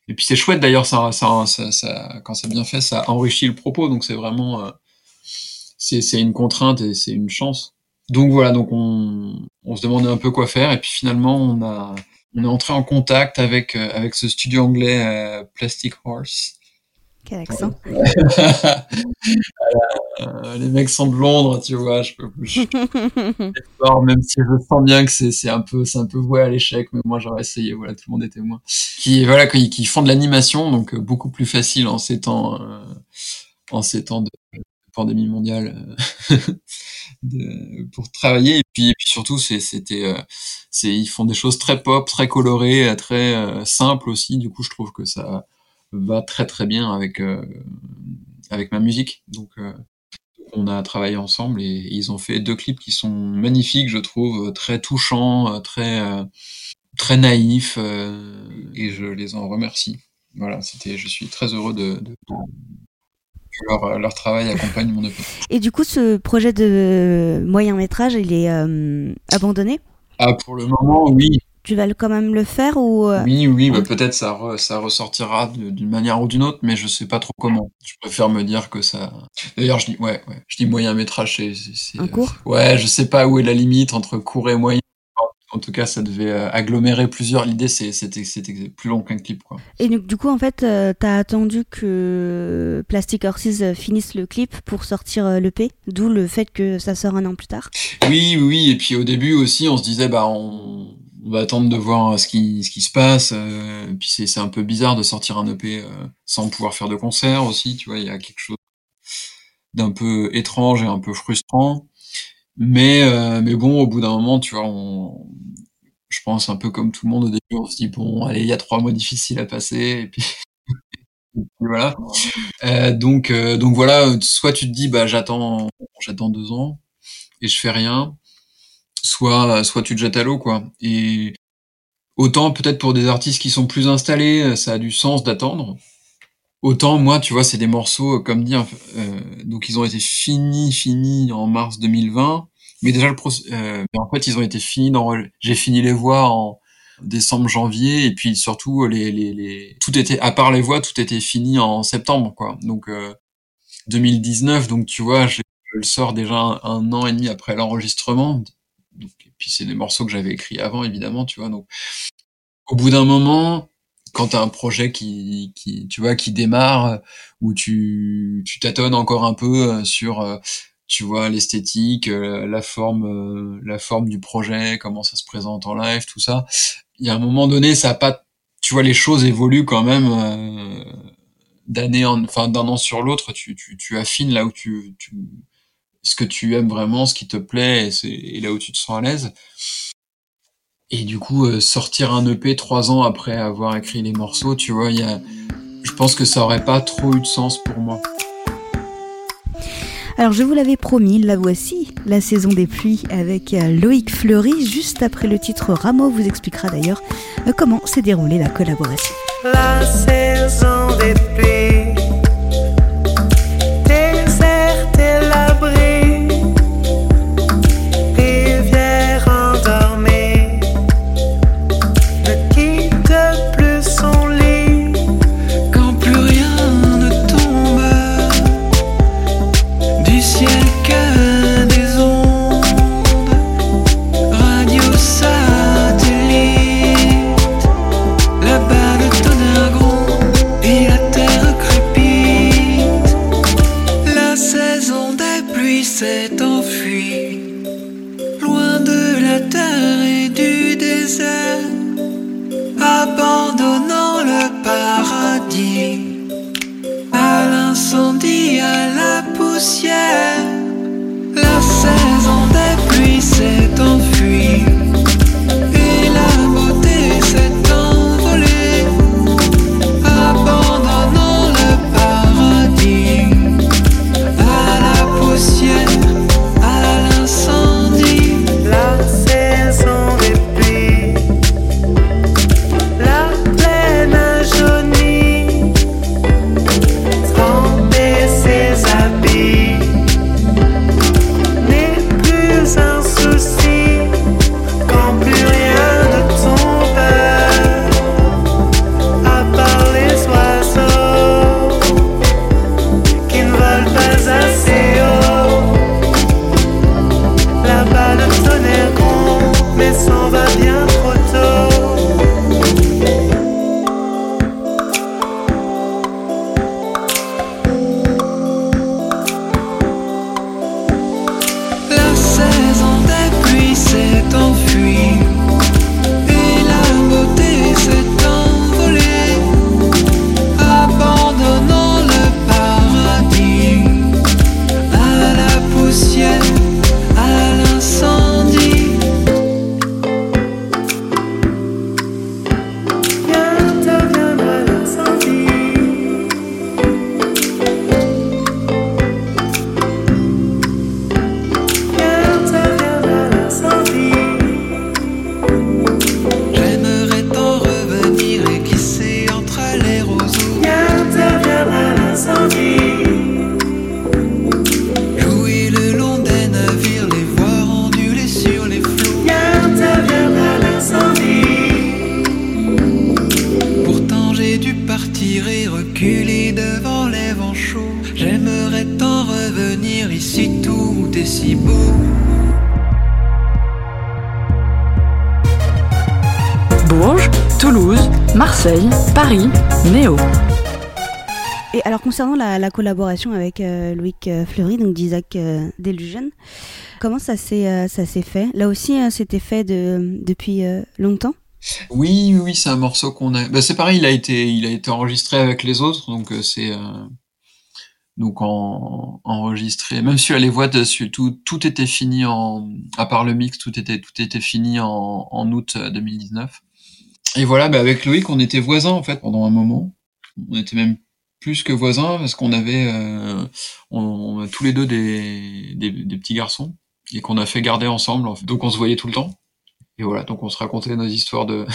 Et puis c'est chouette d'ailleurs, ça, ça, ça, ça- quand c'est bien fait, ça enrichit le propos, donc c'est vraiment, euh, c'est, c'est une contrainte et c'est une chance. Donc voilà, donc on, on se demandait un peu quoi faire, et puis finalement on a, on est entré en contact avec, euh, avec ce studio anglais euh, Plastic Horse. Quel accent. Euh, les mecs sont de Londres, tu vois, je peux, je, fort, même si je sens bien que c'est c'est un peu c'est un peu voué à l'échec mais moi j'aurais essayé voilà tout le monde est témoin qui voilà qui, qui font de l'animation donc euh, beaucoup plus facile en ces temps euh, en ces temps de pandémie mondiale euh, pour travailler. Et puis, surtout c'était euh, ils font des choses très pop très colorées euh, très simples aussi. Du coup je trouve que ça va très très bien avec avec ma musique. Donc on a travaillé ensemble et, ils ont fait deux clips qui sont magnifiques, je trouve, très touchants, très très naïfs, et je les en remercie. Voilà, c'était, je suis très heureux de- que leur, euh, leur travail accompagne mon EP. Et du coup, ce projet de moyen métrage, il est euh, abandonné? Ah, pour le moment, oui, Tu vas quand même le faire ou euh, oui, oui, bah, Ouais. peut-être ça, re- ça ressortira d'une manière ou d'une autre, mais je sais pas trop comment. Je préfère me dire que ça. D'ailleurs, je dis, ouais, ouais, je dis moyen métrage, c'est, un cours? Ouais, je sais pas où est la limite entre court et moyen. En tout cas, ça devait euh, agglomérer plusieurs. L'idée, c'était plus long qu'un clip, quoi. Et donc, du coup, en fait, euh, t'as attendu que Plastic Horses euh, finisse le clip pour sortir euh, l'EP, d'où le fait que ça sort un an plus tard. Oui, oui. Et puis au début aussi, on se disait, bah, on, on va attendre de voir ce qui, ce qui se passe. euh, et puis c'est c'est un peu bizarre de sortir un EP euh, sans pouvoir faire de concert aussi. Tu vois, il y a quelque chose d'un peu étrange et un peu frustrant. Mais, euh, mais bon, au bout d'un moment, tu vois, on, je pense un peu comme tout le monde au début, on se dit bon, allez, il y a trois mois difficiles à passer, et puis, voilà. Euh, donc, euh, donc voilà, soit tu te dis bah j'attends, j'attends deux ans et je fais rien, soit, soit tu te jettes à l'eau quoi. Et autant peut-être pour des artistes qui sont plus installés, ça a du sens d'attendre. Autant moi, tu vois, c'est des morceaux comme dire, euh, donc ils ont été finis, finis en mars 2020. Mais déjà le proc- euh, en fait ils ont été finis dans, j'ai fini les voix en décembre, janvier, et puis surtout les, les, les, tout était, à part les voix, tout était fini en septembre quoi. Donc euh, 2019, donc tu vois, je, je le sors déjà un, un an et demi après l'enregistrement. Donc, et puis c'est des morceaux que j'avais écrits avant évidemment, tu vois. Donc au bout d'un moment, quand t'as un projet qui, qui, tu vois, qui démarre, euh, où tu, tu tâtonnes encore un peu euh, sur, euh, tu vois, l'esthétique, la forme, la forme du projet, comment ça se présente en live, tout ça. Il y a un moment donné, ça a pas, tu vois, les choses évoluent quand même d'année en, enfin d'un an sur l'autre. Tu, tu, tu affines là où tu, tu, ce que tu aimes vraiment, ce qui te plaît, et, et là où tu te sens à l'aise. Et du coup, euh, sortir un EP trois ans après avoir écrit les morceaux, tu vois, il y a, je pense que ça aurait pas trop eu de sens pour moi. Alors je vous l'avais promis, la voici, la saison des pluies avec euh, Loïc Fleury. Juste après le titre Rameau vous expliquera d'ailleurs euh, comment s'est déroulée la collaboration. La saison des pluies, concernant la, la collaboration avec euh, Loïc euh, Fleury, donc d'Isaac euh, comment ça s'est euh, fait? Là aussi, c'était fait de, depuis longtemps? Oui, oui, c'est un morceau qu'on a. Bah, c'est pareil, il a été, il a été enregistré avec les autres, donc c'est, donc en, enregistré. Même si les voix dessus, tout, tout était fini en, à part le mix, tout était, tout était fini en, en août 2019. Et voilà, bah avec Loïc, on était voisins en fait pendant un moment. On était même plus que voisins parce qu'on avait, euh, on, a tous les deux des, petits garçons et qu'on a fait garder ensemble. Donc on se voyait tout le temps. Et voilà, donc on se racontait nos histoires de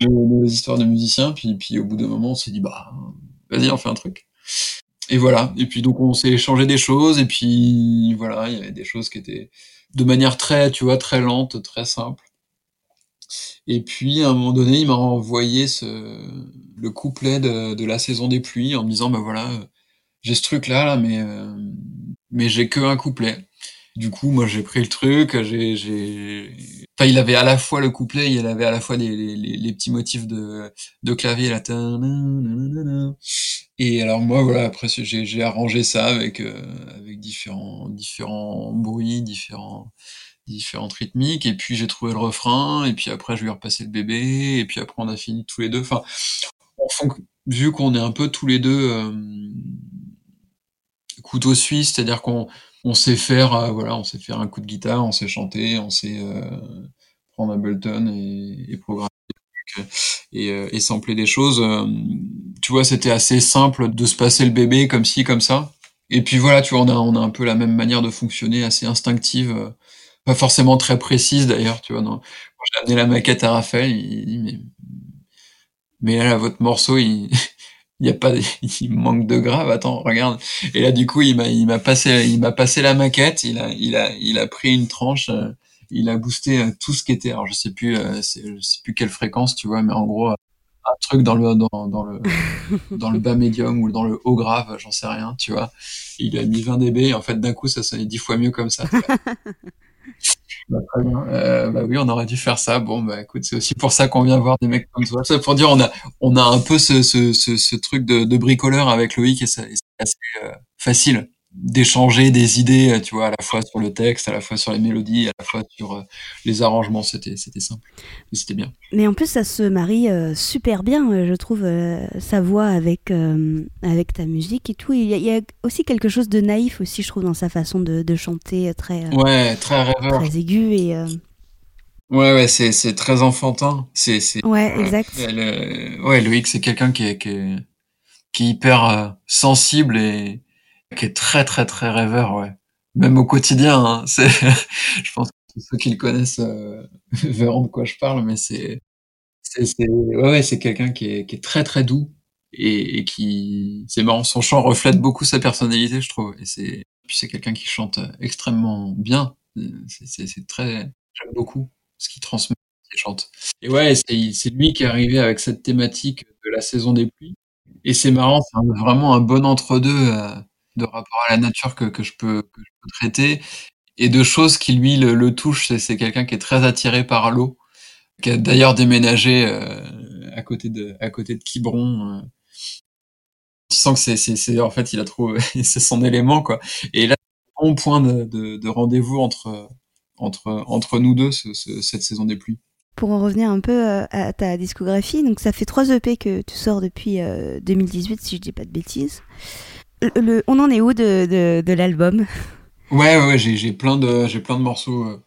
nos histoires de musiciens. Puis, puis au bout d'un moment, on s'est dit bah vas-y, on fait un truc. Et voilà. Et puis donc on s'est échangé des choses. Et puis voilà, il y avait des choses qui étaient de manière très, tu vois, très lente, très simple. Et puis à un moment donné, il m'a envoyé ce, le couplet de, de la saison des pluies en me disant bah voilà, j'ai ce truc là là, mais euh, mais j'ai que un couplet. Du coup, moi, j'ai pris le truc, j'ai, j'ai, enfin, il avait à la fois le couplet, il avait à la fois les, les, les petits motifs de, de clavier, là. Et alors, moi, voilà, après, j'ai, j'ai arrangé ça avec, euh, avec différents, différents bruits, différents, différentes rythmiques, et puis j'ai trouvé le refrain, et puis après, je lui ai repassé le bébé, et puis après, on a fini tous les deux. Enfin, vu qu'on est un peu tous les deux, euh, couteau suisse, c'est-à-dire qu'on, on sait faire, euh, voilà, on sait faire un coup de guitare, on sait chanter, on sait euh, prendre Ableton et, et programmer et, euh, et sampler des choses. tu vois, c'était assez simple de se passer le bébé comme ci, comme ça. Et puis voilà, tu vois, on a, on a un peu la même manière de fonctionner, assez instinctive, pas forcément très précise d'ailleurs, tu vois. Non. Quand j'ai amené la maquette à Raphaël, il dit mais, mais là, votre morceau, il, il y a pas, il manque de grave. Attends, regarde. Et là, du coup, il m'a, il m'a passé, il m'a passé la maquette. Il a, il a, il a pris une tranche. euh, il a boosté euh, tout ce qui était. Alors, je sais plus, euh, je sais plus quelle fréquence, tu vois, mais en gros, euh, un truc dans le, dans, dans le, dans le bas médium ou dans le haut grave, j'en sais rien, tu vois. Il a mis 20 dB. Et en fait, d'un coup, ça sonnait 10 fois mieux comme ça. Bah. Euh, bah oui, on aurait dû faire ça. Bon, bah écoute, c'est aussi pour ça qu'on vient voir des mecs comme toi. C'est pour dire, on a, on a un peu ce, ce, ce, ce truc de, de bricoleur avec Loïc et c'est assez euh, facile d'échanger des idées, euh, tu vois, à la fois sur le texte, à la fois sur les mélodies, à la fois sur euh, les arrangements. C'était, c'était simple. Et c'était bien. Mais en plus, ça se marie euh, super bien, je trouve, euh, sa voix avec, euh, avec ta musique et tout. Il y, a, il y a aussi quelque chose de naïf aussi, je trouve, dans sa façon de, de chanter, très, Ouais, très rêveur. très aiguë et... Ouais, ouais, c'est, c'est très enfantin. C'est, c'est, Ouais, exact. Ouais, Loïc, c'est quelqu'un qui est, qui est, qui est hyper sensible et qui est très, très, très rêveur, ouais. Même au quotidien, hein. C'est, je pense que tous ceux qui le connaissent euh, verront de quoi je parle, mais c'est, c'est, c'est, ouais, ouais, c'est quelqu'un qui est, qui est très, très doux et, et qui, c'est marrant, son chant reflète beaucoup sa personnalité, je trouve. Et c'est, puis c'est quelqu'un qui chante extrêmement bien. C'est, c'est, c'est très, j'aime beaucoup ce qu'il transmet, ce qu'il chante. Et ouais, c'est c'est lui qui est arrivé avec cette thématique de la saison des pluies. Et c'est marrant, c'est vraiment un bon entre-deux euh, de rapport à la nature que, je peux, traiter et de choses qui lui le, touchent. C'est quelqu'un qui est très attiré par l'eau, qui a d'ailleurs déménagé euh, à côté de à côté de Quiberon. euh. Tu sens que c'est en fait il a trouvé c'est son élément quoi. Et là, bon point de, de, de rendez-vous entre entre entre nous deux ce- ce- cette saison des pluies. Pour en revenir un peu euh, à ta discographie, donc ça fait trois EP que tu sors depuis euh, 2018, si je dis pas de bêtises. On en est où de, de, l'album Ouais, ouais, j'ai plein de j'ai plein de morceaux, euh,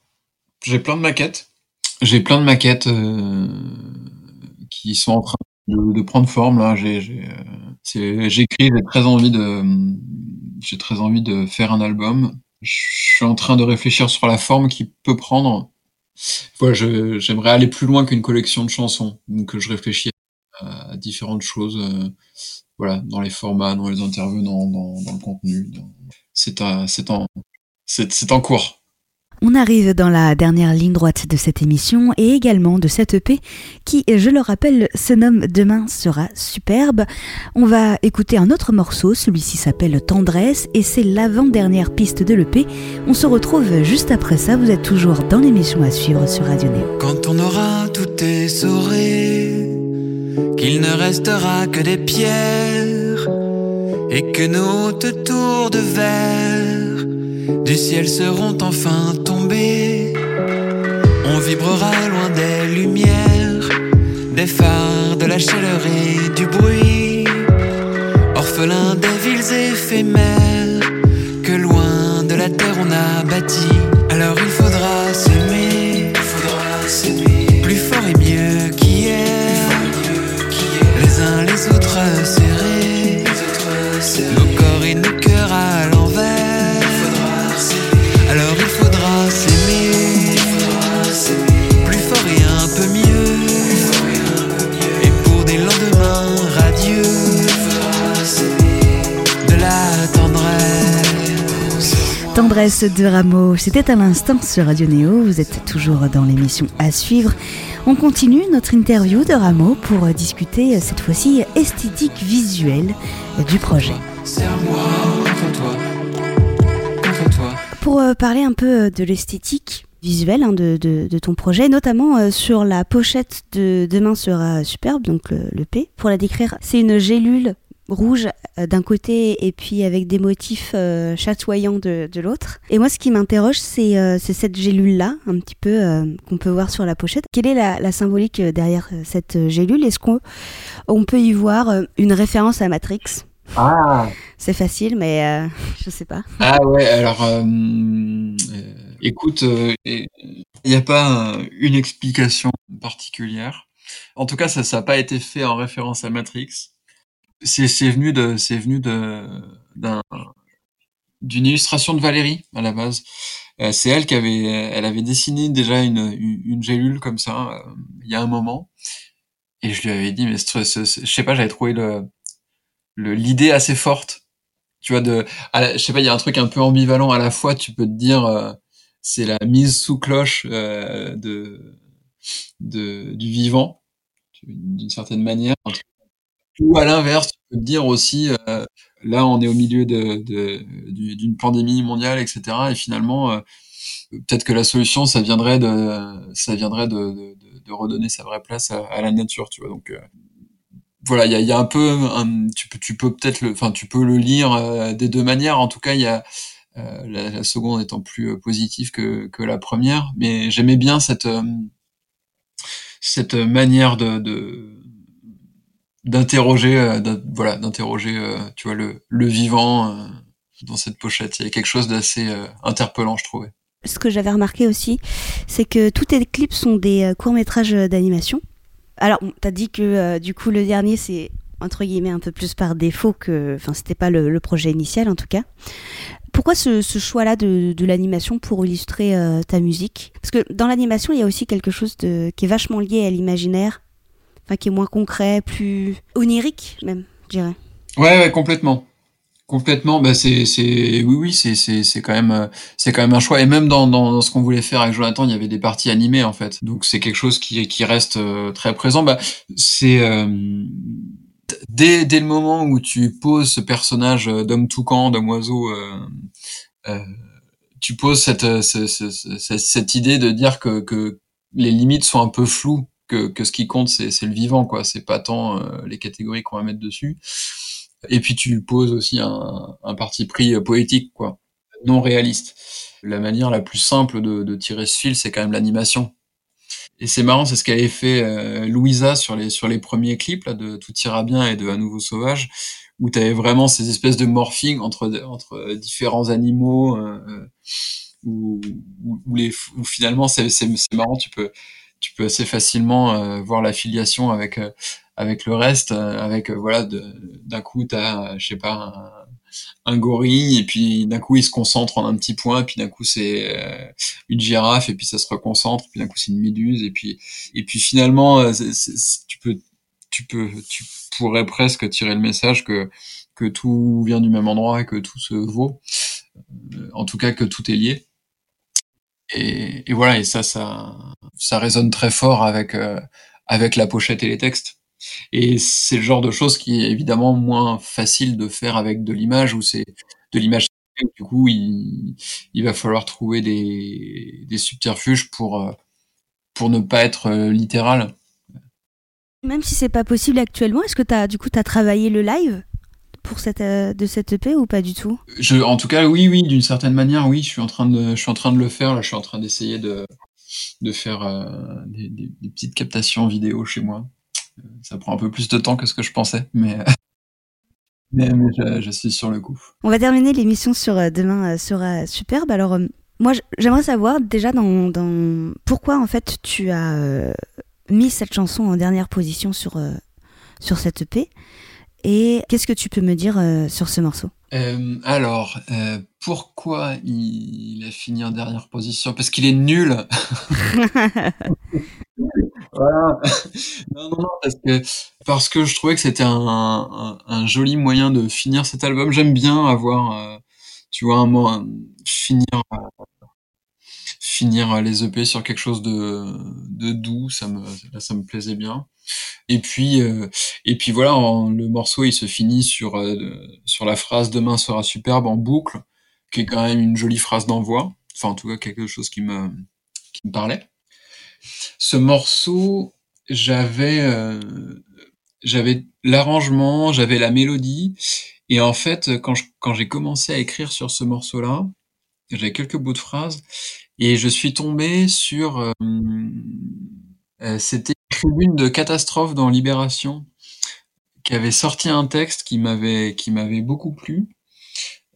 j'ai plein de maquettes, j'ai plein de maquettes euh, qui sont en train de, prendre forme là. Euh, j'écris, j'ai très envie de j'ai très envie de faire un album. Je suis en train de réfléchir sur la forme qu'il peut prendre. J'aimerais aller plus loin qu'une collection de chansons, donc je réfléchis à, différentes choses, voilà, dans les formats, dans les intervenants, dans, dans le contenu. dans- C'est un c'est en c'est c'est en cours. On arrive dans la dernière ligne droite de cette émission et également de cette EP qui, je le rappelle, se nomme Demain sera superbe. On va écouter un autre morceau, celui-ci s'appelle Tendresse et c'est l'avant-dernière piste de l'EP. On se retrouve juste après ça, vous êtes toujours dans l'émission à suivre sur Radio Néo. Quand on aura tout essoré, qu'il ne restera que des pierres, et que nos tours de verre du ciel seront enfin tombées, on vibrera loin des lumières, des phares, de la chaleur et du bruit, orphelin des villes éphémères que loin de la terre on a bâti. Tendresse de Rameau, c'était à l'instant sur Radio Néo, vous êtes toujours dans l'émission à suivre. On continue notre interview de Rameau pour discuter cette fois-ci esthétique visuelle du projet. Pour euh, parler un peu de l'esthétique visuelle hein, de, de- de ton projet, notamment euh, sur la pochette de Demain sera superbe, donc le, le P. Pour la décrire, c'est une gélule rouge euh, d'un côté et puis avec des motifs euh, chatoyants de, de l'autre. Et moi, ce qui m'interroge, c'est euh, cette gélule-là, un petit peu, euh, qu'on peut voir sur la pochette. Quelle est la, la symbolique derrière cette gélule? Est-ce qu'on on peut y voir une référence à Matrix? Ah, C'est facile, mais je sais pas. ah ouais, alors écoute, il n'y a pas une explication particulière. En tout cas, ça n'a pas été fait en référence à Matrix. C'est c'est venu de c'est venu de d'un d'une illustration de Valérie à la base. Euh, c'est elle qui avait elle avait dessiné déjà une une, gélule comme ça euh, il y a un moment. Et je lui avais dit mais je sais pas j'avais trouvé le l'idée assez forte. Tu vois de je sais pas il y a un truc un peu ambivalent. À la fois tu peux te dire euh, c'est la mise sous cloche de de du vivant d'une certaine manière ou à l'inverse, tu peux te dire aussi, euh, là, on est au milieu de, de- du- d'une pandémie mondiale, etc. Et finalement, euh, peut-être que la solution, ça viendrait de, ça viendrait de, de, de- redonner sa vraie place à, à la nature, tu vois. Donc euh, voilà, il y a, y a un peu, tu peux, tu peux peut-être le, enfin, tu peux le lire euh, des deux manières. En tout cas, il y a euh, la, la seconde étant plus euh, positive que, que la première. Mais j'aimais bien cette, cette manière de, de d'interroger euh, voilà d'interroger euh, tu vois le le vivant euh, dans cette pochette il y a quelque chose d'assez interpellant je trouvais ce que j'avais remarqué aussi, c'est que tous tes clips sont des courts-métrages d'animation. Alors, bon, t'as dit que du coup, le dernier, c'est entre guillemets un peu plus par défaut que. Enfin, c'était pas le, projet initial en tout cas. Pourquoi ce, choix-là de, l'animation pour illustrer ta musique? Parce que dans l'animation, il y a aussi quelque chose de, qui est vachement lié à l'imaginaire, enfin, qui est moins concret, plus onirique même, je dirais. ouais ouais complètement. Complètement bah c'est c'est oui oui c'est c'est c'est quand même euh, c'est quand même un choix. Et même dans dans, dans ce qu'on voulait faire avec Jonathan il y avait des parties animées en fait. Donc c'est quelque chose qui qui reste euh, très présent. Bah c'est euh, dès dès le moment où tu poses ce personnage euh, d'homme toucan d'homme oiseau euh, tu poses cette, euh, ce- ce- ce- ce- cette idée de dire que, que les limites sont un peu floues, que, ce qui compte c'est le vivant, quoi. C'est pas tant euh, les catégories qu'on va mettre dessus. Et puis tu poses aussi un, parti pris euh, poétique, quoi, non réaliste. La manière la plus simple de, tirer ce fil, c'est quand même l'animation. Et c'est marrant, c'est ce qu'avait fait euh, Louisa sur les sur les premiers clips là, de Tout ira bien et de À nouveau sauvage, où tu avais vraiment ces espèces de morphing entre entre différents animaux, où, où, où où finalement c'est marrant, tu peux tu peux assez facilement euh, voir l'affiliation avec euh, avec le reste, euh, avec voilà d'un coup t'as je sais pas un, gorille et puis d'un coup il se concentre en un petit point, puis d'un coup c'est une girafe et puis ça se reconcentre, puis d'un coup c'est une méduse et puis et puis finalement tu peux tu peux tu pourrais presque tirer le message que que tout vient du même endroit et que tout se vaut, en tout cas que tout est lié. Et, voilà, et ça, ça, ça résonne très fort avec euh, avec la pochette et les textes. Et c'est le genre de choses qui est évidemment moins facile de faire avec de l'image, où c'est de l'image. Du coup, il, il va falloir trouver des, des subterfuges pour euh, pour ne pas être euh, littéral. Même si c'est pas possible actuellement, est-ce que t'as du coup t'as travaillé le live? Pour cette euh, de cette EP ou pas du tout? Je, en tout cas, oui, oui, d'une certaine manière, oui, je suis en train de, je suis en train de le faire. Là, je suis en train d'essayer de, de faire euh, des, des- des petites captations vidéo chez moi. Euh, Ça prend un peu plus de temps que ce que je pensais, mais mais, mais je, je suis sur le coup. On va terminer l'émission sur euh, Demain sera superbe. Alors, euh, moi, j'aimerais savoir déjà dans, dans pourquoi en fait tu as mis cette chanson en dernière position sur, sur cette EP et qu'est-ce que tu peux me dire euh, sur ce morceau? Euh, alors, euh, pourquoi il, a fini en dernière position? Parce qu'il est nul. Voilà. non, non, parce que, je trouvais que c'était un, joli moyen de finir cet album. J'aime bien avoir, tu vois, un mot, finir, finir les EP sur quelque chose de, de doux. Ça me, ça me plaisait bien. Et puis, euh, et puis voilà, le morceau il se finit sur euh, sur la phrase "Demain sera superbe" en boucle, qui est quand même une jolie phrase d'envoi. Enfin, en tout cas, quelque chose qui me qui me parlait. Ce morceau, j'avais euh, j'avais l'arrangement, j'avais la mélodie, et en fait, quand je, quand j'ai commencé à écrire sur ce morceau-là, j'avais quelques bouts de phrases, et je suis tombé sur euh, euh, c'était une tribune de catastrophe dans Libération qui avait sorti un texte qui m'avait qui m'avait beaucoup plu.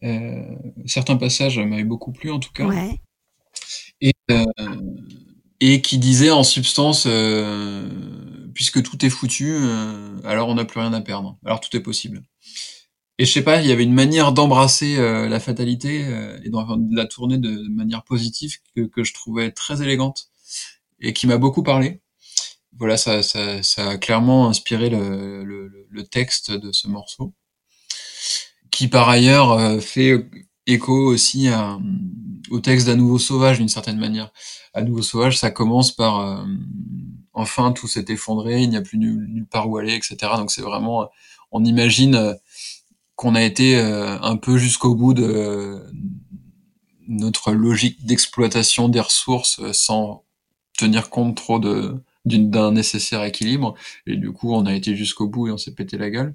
Euh, certains passages m'avaient beaucoup plu en tout cas Ouais. et, euh, et qui disait en substance puisque tout est foutu, alors on n'a plus rien à perdre, alors tout est possible. Et je sais pas, il y avait une manière d'embrasser euh, la fatalité euh, et de la tourner de, manière positive que, que je trouvais très élégante et qui m'a beaucoup parlé. Voilà, ça, ça, ça a clairement inspiré le, le, le texte de ce morceau, qui par ailleurs euh, fait écho aussi à, au texte d'À nouveau sauvage d'une certaine manière. À nouveau sauvage, ça commence par euh, enfin tout s'est effondré, il n'y a plus nulle, nulle part où aller, etc. Donc c'est vraiment, euh, on imagine euh, qu'on a été euh, un peu jusqu'au bout de notre logique d'exploitation des ressources euh, sans tenir compte trop de d'un nécessaire équilibre. Et du coup on a été jusqu'au bout et on s'est pété la gueule.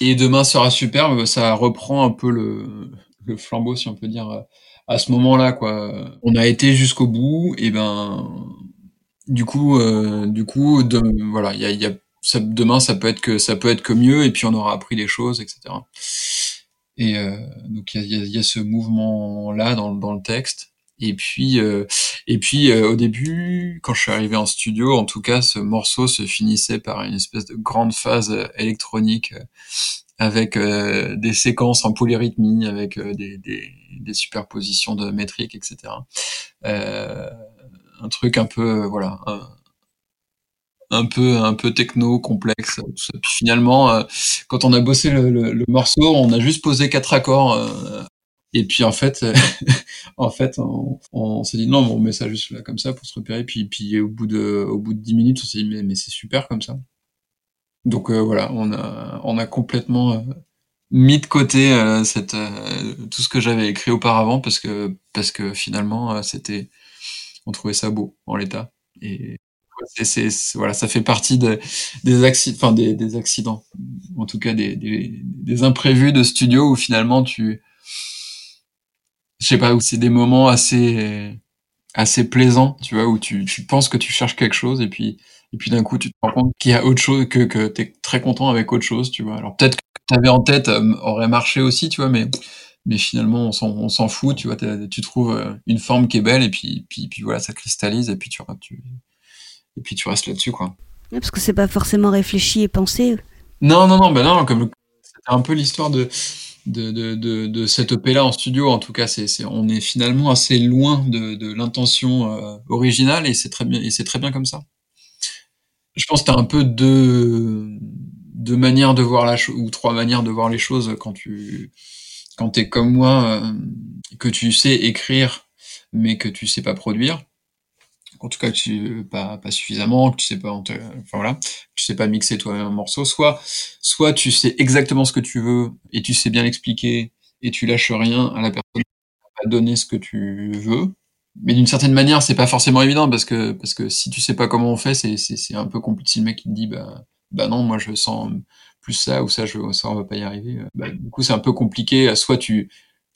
Et demain sera superbe. Ça reprend un peu le, flambeau si on peut dire à ce moment-là quoi. On a été jusqu'au bout. Et ben du coup euh, du coup de, voilà il y a demain ça peut être que ça peut être que mieux et puis on aura appris des choses etc et euh, donc il y a, y a- y a ce mouvement là dans, dans le texte. Et puis euh, et puis euh, au début quand je suis arrivé en studio en tout cas ce morceau se finissait par une espèce de grande phase électronique euh, avec euh, des séquences en polyrythmie avec euh, des, des, des superpositions de métriques etc un truc un peu voilà un, un peu un peu techno complexe tout ça. Puis finalement euh, quand on a bossé le, le, le morceau on a juste posé quatre accords euh, et puis en fait euh, en fait on, s'est dit non on met ça juste là comme ça pour se repérer. Puis puis au bout de au bout de dix minutes on s'est dit mais, mais c'est super comme ça. Donc euh, voilà on a on a complètement euh, mis de côté euh, cette euh, tout ce que j'avais écrit auparavant parce que parce que finalement euh, c'était on trouvait ça beau en l'état. Et voilà, ça fait partie de, des accidents, enfin des, accidents, en tout cas des, imprévus de studio où finalement tu, je sais pas, c'est des moments assez, assez plaisants, tu vois, où tu, tu penses que tu cherches quelque chose et puis, et puis d'un coup tu te rends compte qu'il y a autre chose, que, que t'es très content avec autre chose, tu vois. Alors peut-être que t'avais en tête euh, aurait marché aussi, tu vois, mais, mais finalement on s'en, fout, tu vois, tu trouves euh, une forme qui est belle et puis, puis, puis voilà, ça cristallise et puis tu, tu, et puis tu restes là-dessus, quoi. Ouais, Parce que c'est pas forcément réfléchi et pensé. Non, non, non, ben non, comme c'était un peu l'histoire de, de, de, de, de cette EP-là en studio, en tout cas, c'est, on est finalement assez loin de, de l'intention euh, originale et c'est très bien, et c'est très bien comme ça. Je pense que t'as un peu deux, deux manières de voir la chose, ou trois manières de voir les choses quand tu, quand t'es comme moi, euh, que tu sais écrire, mais que tu sais pas produire. En tout cas, tu, pas, pas suffisamment, tu sais pas, enfin voilà, tu sais pas mixer toi-même un morceau. Soit, soit tu sais exactement ce que tu veux et tu sais bien l'expliquer et tu lâches rien à la personne va donner ce que tu veux. Mais d'une certaine manière, c'est pas forcément évident parce que parce que si tu sais pas comment on fait, c'est c'est c'est un peu compliqué. Si le mec qui te dit bah bah non, moi je sens plus ça ou ça, je ça on va pas y arriver. Bah, du coup, c'est un peu compliqué. Soit tu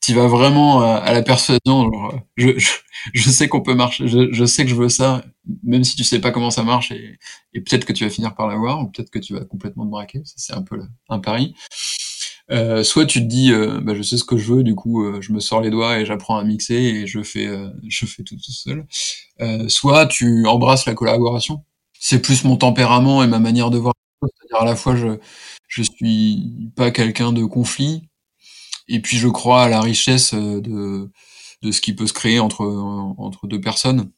tu vas vraiment à, à la persuasion, genre, je, je, je sais qu'on peut marcher, je, je sais que je veux ça, même si tu sais pas comment ça marche et, et peut-être que tu vas finir par l'avoir ou peut-être que tu vas complètement te braquer. C'est un peu un pari. Euh, soit tu te dis, euh, bah, je sais ce que je veux, du coup, euh, je me sors les doigts et j'apprends à mixer et je fais, euh, je fais tout tout seul. Euh, soit tu embrasses la collaboration. C'est plus mon tempérament et ma manière de voir. C'est-à-dire à la fois, je, je suis pas quelqu'un de conflit, et puis je crois à la richesse euh, de, de ce qui peut se créer entre, entre deux personnes.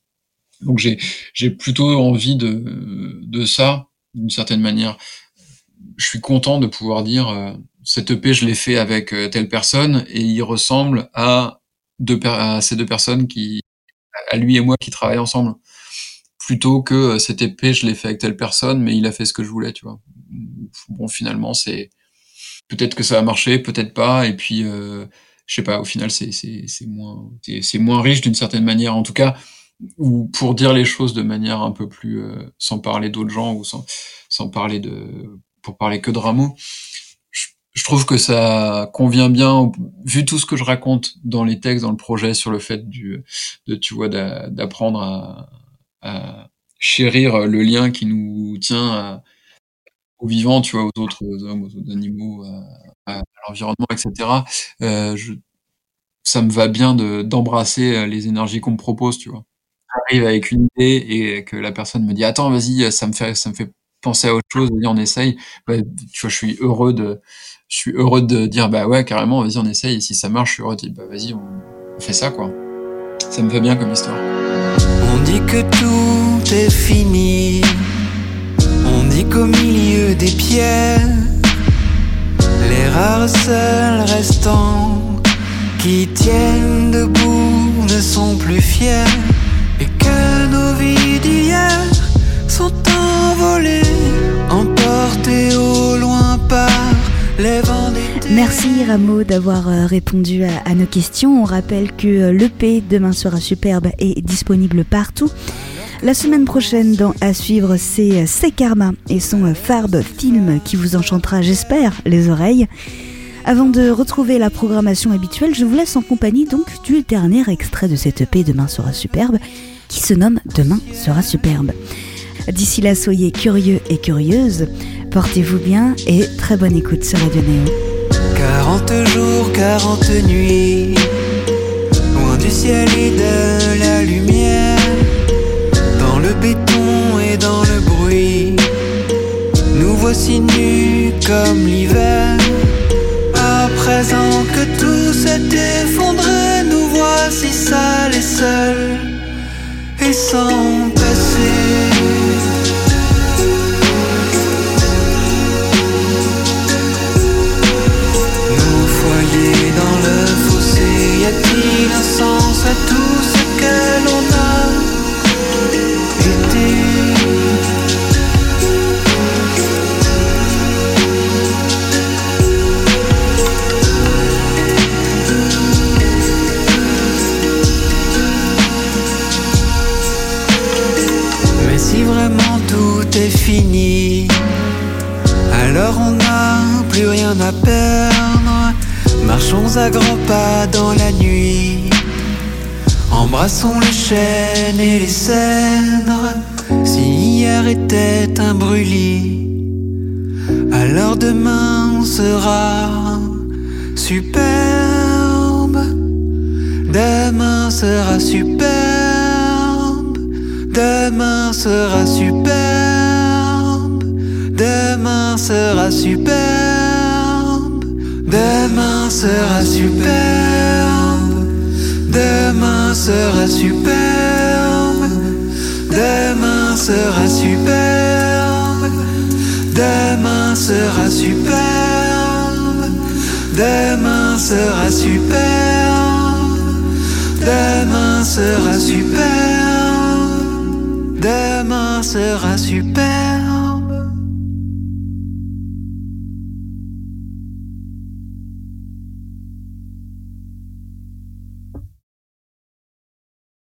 Donc j'ai, j'ai plutôt envie de, de ça, d'une certaine manière. Je suis content de pouvoir dire, euh, cette EP, je l'ai fait avec euh, telle personne, et il ressemble à, deux à ces deux personnes qui, à lui et moi qui travaillent ensemble. Plutôt que cette EP, je l'ai fait avec telle personne, mais il a fait ce que je voulais, tu vois. Bon, finalement, c'est, peut-être que ça va marcher, peut-être pas, et puis, euh, je sais pas, au final, c'est, c'est, moins, c'est, moins riche d'une certaine manière, en tout cas, ou pour dire les choses de manière un peu plus, euh, sans parler d'autres gens, ou sans, sans parler de, pour parler que de Rameau. Je, je trouve que ça convient bien, vu tout ce que je raconte dans les textes, dans le projet, sur le fait du, de, tu vois, d'a- d'apprendre à, à chérir le lien qui nous tient à, aux vivants, tu vois, aux autres hommes, aux autres animaux, à, à l'environnement, etc. Euh, je, ça me va bien de, d'embrasser euh, les énergies qu'on me propose, tu vois. J'arrive avec une idée et que la personne me dit attends, vas-y, ça me fait, ça me fait penser à autre chose, vas-y, on essaye. Bah, tu vois, je suis heureux de, je suis heureux de dire bah ouais, carrément, vas-y, on essaye. Et si ça marche, je suis heureux de dire bah vas-y, on, on fait ça, quoi. Ça me va bien comme histoire. On dit que tout est fini. On dit qu'au milieu des pierres, les rares seuls restants qui tiennent debout ne sont plus fiers. Et que nos vies d'hier sont envolées, emportées au loin par les vents. Merci Rameau d'avoir euh, répondu à, nos questions. On rappelle que euh, l'EP Demain sera superbe est disponible partout. La semaine prochaine, dans À suivre, c'est euh, C'est Karma et son euh, Farbe film qui vous enchantera, j'espère, les oreilles. Avant de retrouver la programmation habituelle, je vous laisse en compagnie donc du dernier extrait de cette EP Demain sera superbe qui se nomme Demain sera superbe. D'ici là, soyez curieux et curieuses, portez-vous bien et très bonne écoute sur Radio Néo. 40 jours, 40 nuits, loin du ciel et de la lumière, voici nus comme l'hiver. À présent que tout s'est effondré, nous voici sales et seuls et sans passé. Nos foyers dans le fossé, y a-t-il un sens à tout À grands pas dans la nuit. Embrassons les chênes et les cèdres. Si hier était un brûlis, alors demain sera superbe. Demain sera superbe. Demain sera superbe. Demain sera superbe. Sera superbe. Demain sera superbe. Demain sera superbe. Demain sera superbe. Demain sera superbe. Demain sera superbe. Demain sera superbe.